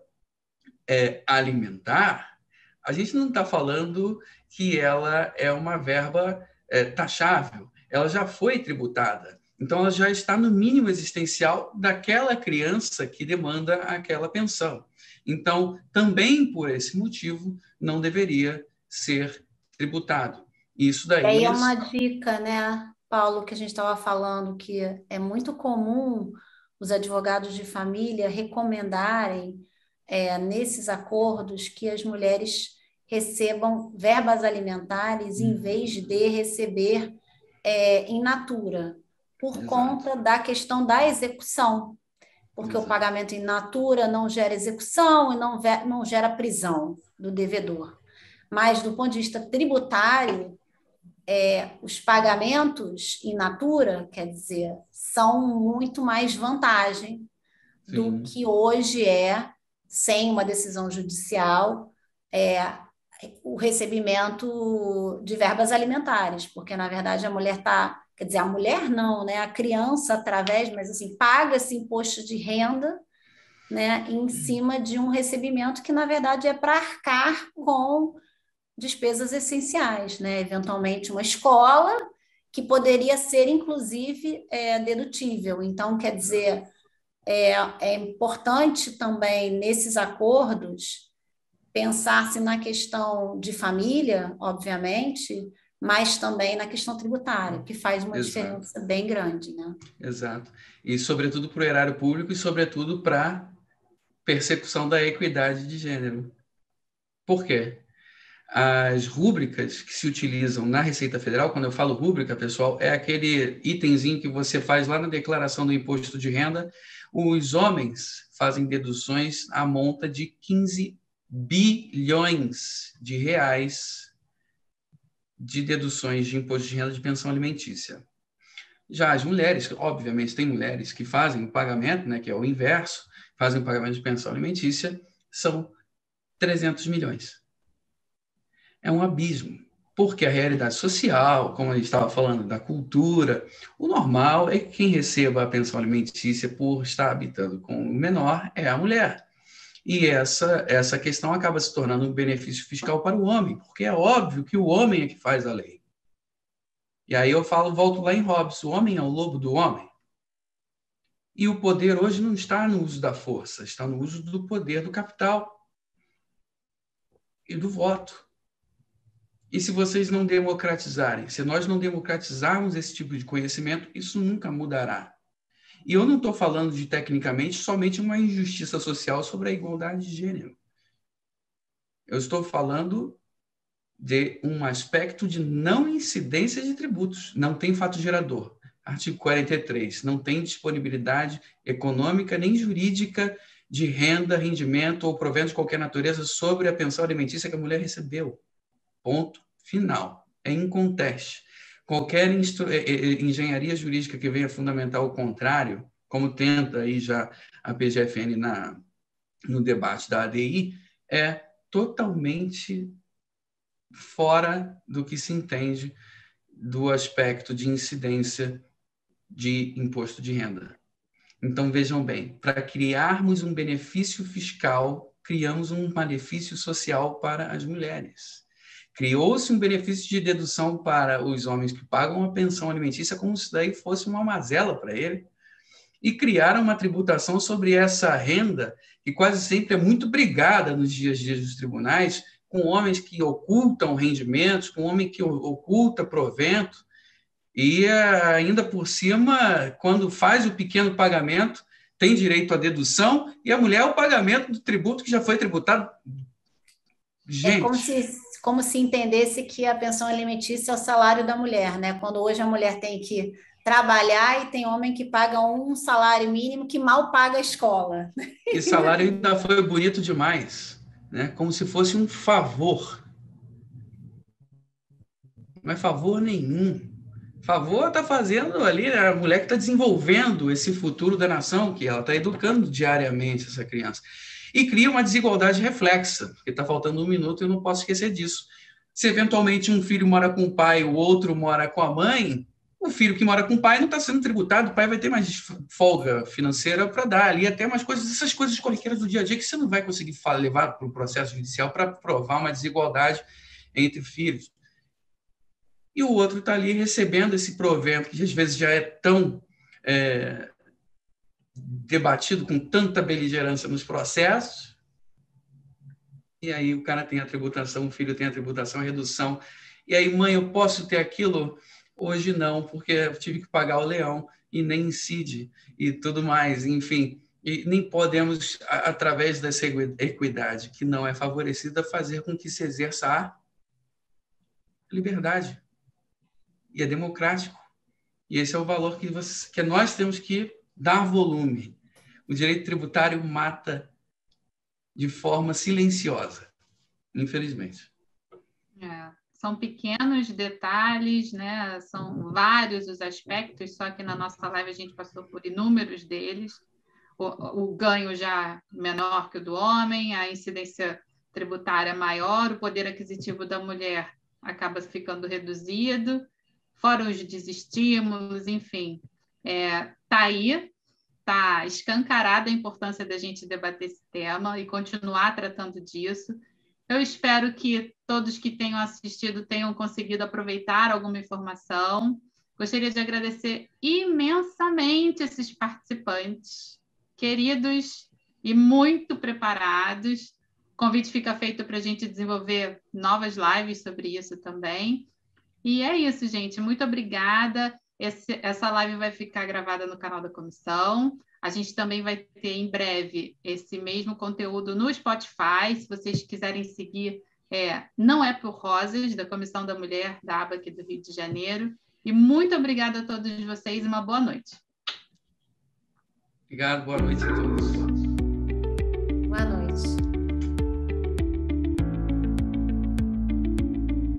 é, alimentar, a gente não está falando que ela é uma verba é, taxável, ela já foi tributada. Então, ela já está no mínimo existencial daquela criança que demanda aquela pensão. Então, também por esse motivo, não deveria ser tributado. Isso daí. Aí é uma dica, né, Paulo, que a gente estava falando, que é muito comum os advogados de família recomendarem é, nesses acordos que as mulheres recebam verbas alimentares em uhum. vez de receber é, em natura por Exato. conta da questão da execução. porque Exato. o pagamento in natura não gera execução e não, não gera prisão do devedor. Mas, do ponto de vista tributário, é, os pagamentos in natura, quer dizer, são muito mais vantagem Sim. do que hoje é, sem uma decisão judicial, é, o recebimento de verbas alimentares, porque, na verdade, a mulher está quer dizer, a mulher não, né? A criança através, mas assim, paga-se imposto de renda, né, em uhum. cima de um recebimento que na verdade é para arcar com despesas essenciais, né? Eventualmente uma escola que poderia ser inclusive é, dedutível. Então, quer dizer, é, é importante também nesses acordos pensar-se na questão de família, obviamente, mas também na questão tributária, que faz uma Exato. diferença bem grande. Né? Exato. E, sobretudo, para o erário público e, sobretudo, para persecução da equidade de gênero. Por quê? As rúbricas que se utilizam na Receita Federal, quando eu falo rúbrica, pessoal, é aquele itemzinho que você faz lá na declaração do imposto de renda. Os homens fazem deduções à monta de 15 bilhões de reais de deduções de imposto de renda de pensão alimentícia. Já as mulheres, obviamente, tem mulheres que fazem o pagamento, né, que é o inverso, fazem o pagamento de pensão alimentícia, são 300 milhões. É um abismo, porque a realidade social, como a gente estava falando, da cultura, o normal é que quem receba a pensão alimentícia por estar habitando com o menor é a mulher. E essa, essa questão acaba se tornando um benefício fiscal para o homem, porque é óbvio que o homem é que faz a lei. E aí eu falo, volto lá em Hobbes, o homem é o lobo do homem. E o poder hoje não está no uso da força, está no uso do poder do capital e do voto. E se vocês não democratizarem, se nós não democratizarmos esse tipo de conhecimento, isso nunca mudará. E eu não estou falando de, tecnicamente, somente uma injustiça social sobre a igualdade de gênero. Eu estou falando de um aspecto de não incidência de tributos. Não tem fato gerador. Artigo 43. Não tem disponibilidade econômica nem jurídica de renda, rendimento ou provento de qualquer natureza sobre a pensão alimentícia que a mulher recebeu. Ponto final. É inconteste qualquer eh, eh, engenharia jurídica que venha fundamentar o contrário, como tenta aí já a PGFN na, no debate da ADI, é totalmente fora do que se entende do aspecto de incidência de imposto de renda. Então, vejam bem, para criarmos um benefício fiscal, criamos um malefício social para as mulheres. Criou-se um benefício de dedução para os homens que pagam a pensão alimentícia, como se daí fosse uma mazela para ele, e criaram uma tributação sobre essa renda, que quase sempre é muito brigada nos dias a dias dos tribunais, com homens que ocultam rendimentos, com homem que oculta provento, e ainda por cima, quando faz o pequeno pagamento, tem direito à dedução, e a mulher o pagamento do tributo que já foi tributado. Gente. É como se como se entendesse que a pensão alimentícia é o salário da mulher, né? Quando hoje a mulher tem que trabalhar e tem homem que paga um salário mínimo que mal paga a escola. E salário ainda foi bonito demais, né? Como se fosse um favor. Não é favor nenhum. Favor está fazendo ali né? a mulher que está desenvolvendo esse futuro da nação, que ela está educando diariamente essa criança e cria uma desigualdade reflexa, porque está faltando um minuto e eu não posso esquecer disso. Se eventualmente um filho mora com o pai, o outro mora com a mãe, o filho que mora com o pai não está sendo tributado, o pai vai ter mais folga financeira para dar ali, até umas coisas, essas coisas corriqueiras do dia a dia que você não vai conseguir levar para o processo judicial para provar uma desigualdade entre filhos. E o outro está ali recebendo esse provento, que às vezes já é tão é, debatido com tanta beligerância nos processos. E aí o cara tem a tributação, o filho tem a tributação, a redução. E aí, mãe, eu posso ter aquilo? Hoje não, porque eu tive que pagar o leão e nem incide e tudo mais, enfim. E nem podemos, através dessa equidade que não é favorecida, fazer com que se exerça a liberdade. E é democrático. E esse é o valor que, você, que nós temos que dar volume. o direito tributário mata de forma silenciosa, infelizmente. É, são pequenos detalhes, né? São vários os aspectos, só que na nossa live a gente passou por inúmeros deles. O, o ganho já menor que o do homem, a incidência tributária maior, o poder aquisitivo da mulher acaba ficando reduzido, fora os desestímulos, enfim. É, tá aí, está escancarada a importância da gente debater esse tema e continuar tratando disso. Eu espero que todos que tenham assistido tenham conseguido aproveitar alguma informação. Gostaria de agradecer imensamente esses participantes, queridos e muito preparados. O convite fica feito para a gente desenvolver novas lives sobre isso também. E é isso, gente. Muito obrigada. Esse, essa live vai ficar gravada no canal da comissão. A gente também vai ter em breve esse mesmo conteúdo no Spotify. Se vocês quiserem seguir, é, não é por Rosas, da Comissão da Mulher da ABA aqui do Rio de Janeiro. E muito obrigada a todos vocês e uma boa noite. Obrigado, boa noite a todos. Boa noite.